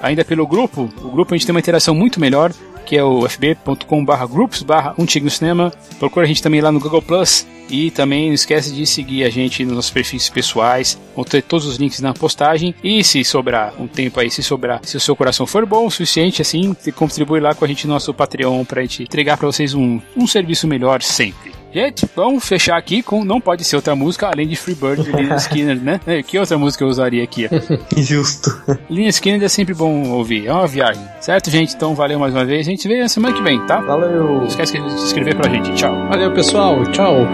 Speaker 2: ainda pelo grupo. O grupo a gente tem uma interação muito melhor que é o fb.com.br groups barra um no cinema. Procura a gente também lá no Google Plus e também não esquece de seguir a gente nos nossos perfis pessoais. Vão ter todos os links na postagem. E se sobrar um tempo aí, se sobrar, se o seu coração for bom o suficiente, assim, contribui lá com a gente no nosso Patreon pra gente entregar para vocês um, um serviço melhor sempre. Gente, vamos fechar aqui com Não Pode Ser Outra Música, além de Freebird de Lina Skinner, né? É, que outra música eu usaria aqui?
Speaker 5: Justo.
Speaker 2: Lina Skinner é sempre bom ouvir, é uma viagem. Certo, gente? Então valeu mais uma vez. A gente vê na semana que vem, tá?
Speaker 5: Valeu.
Speaker 2: Não esquece de se inscrever pra gente. Tchau.
Speaker 3: Valeu, pessoal. Tchau.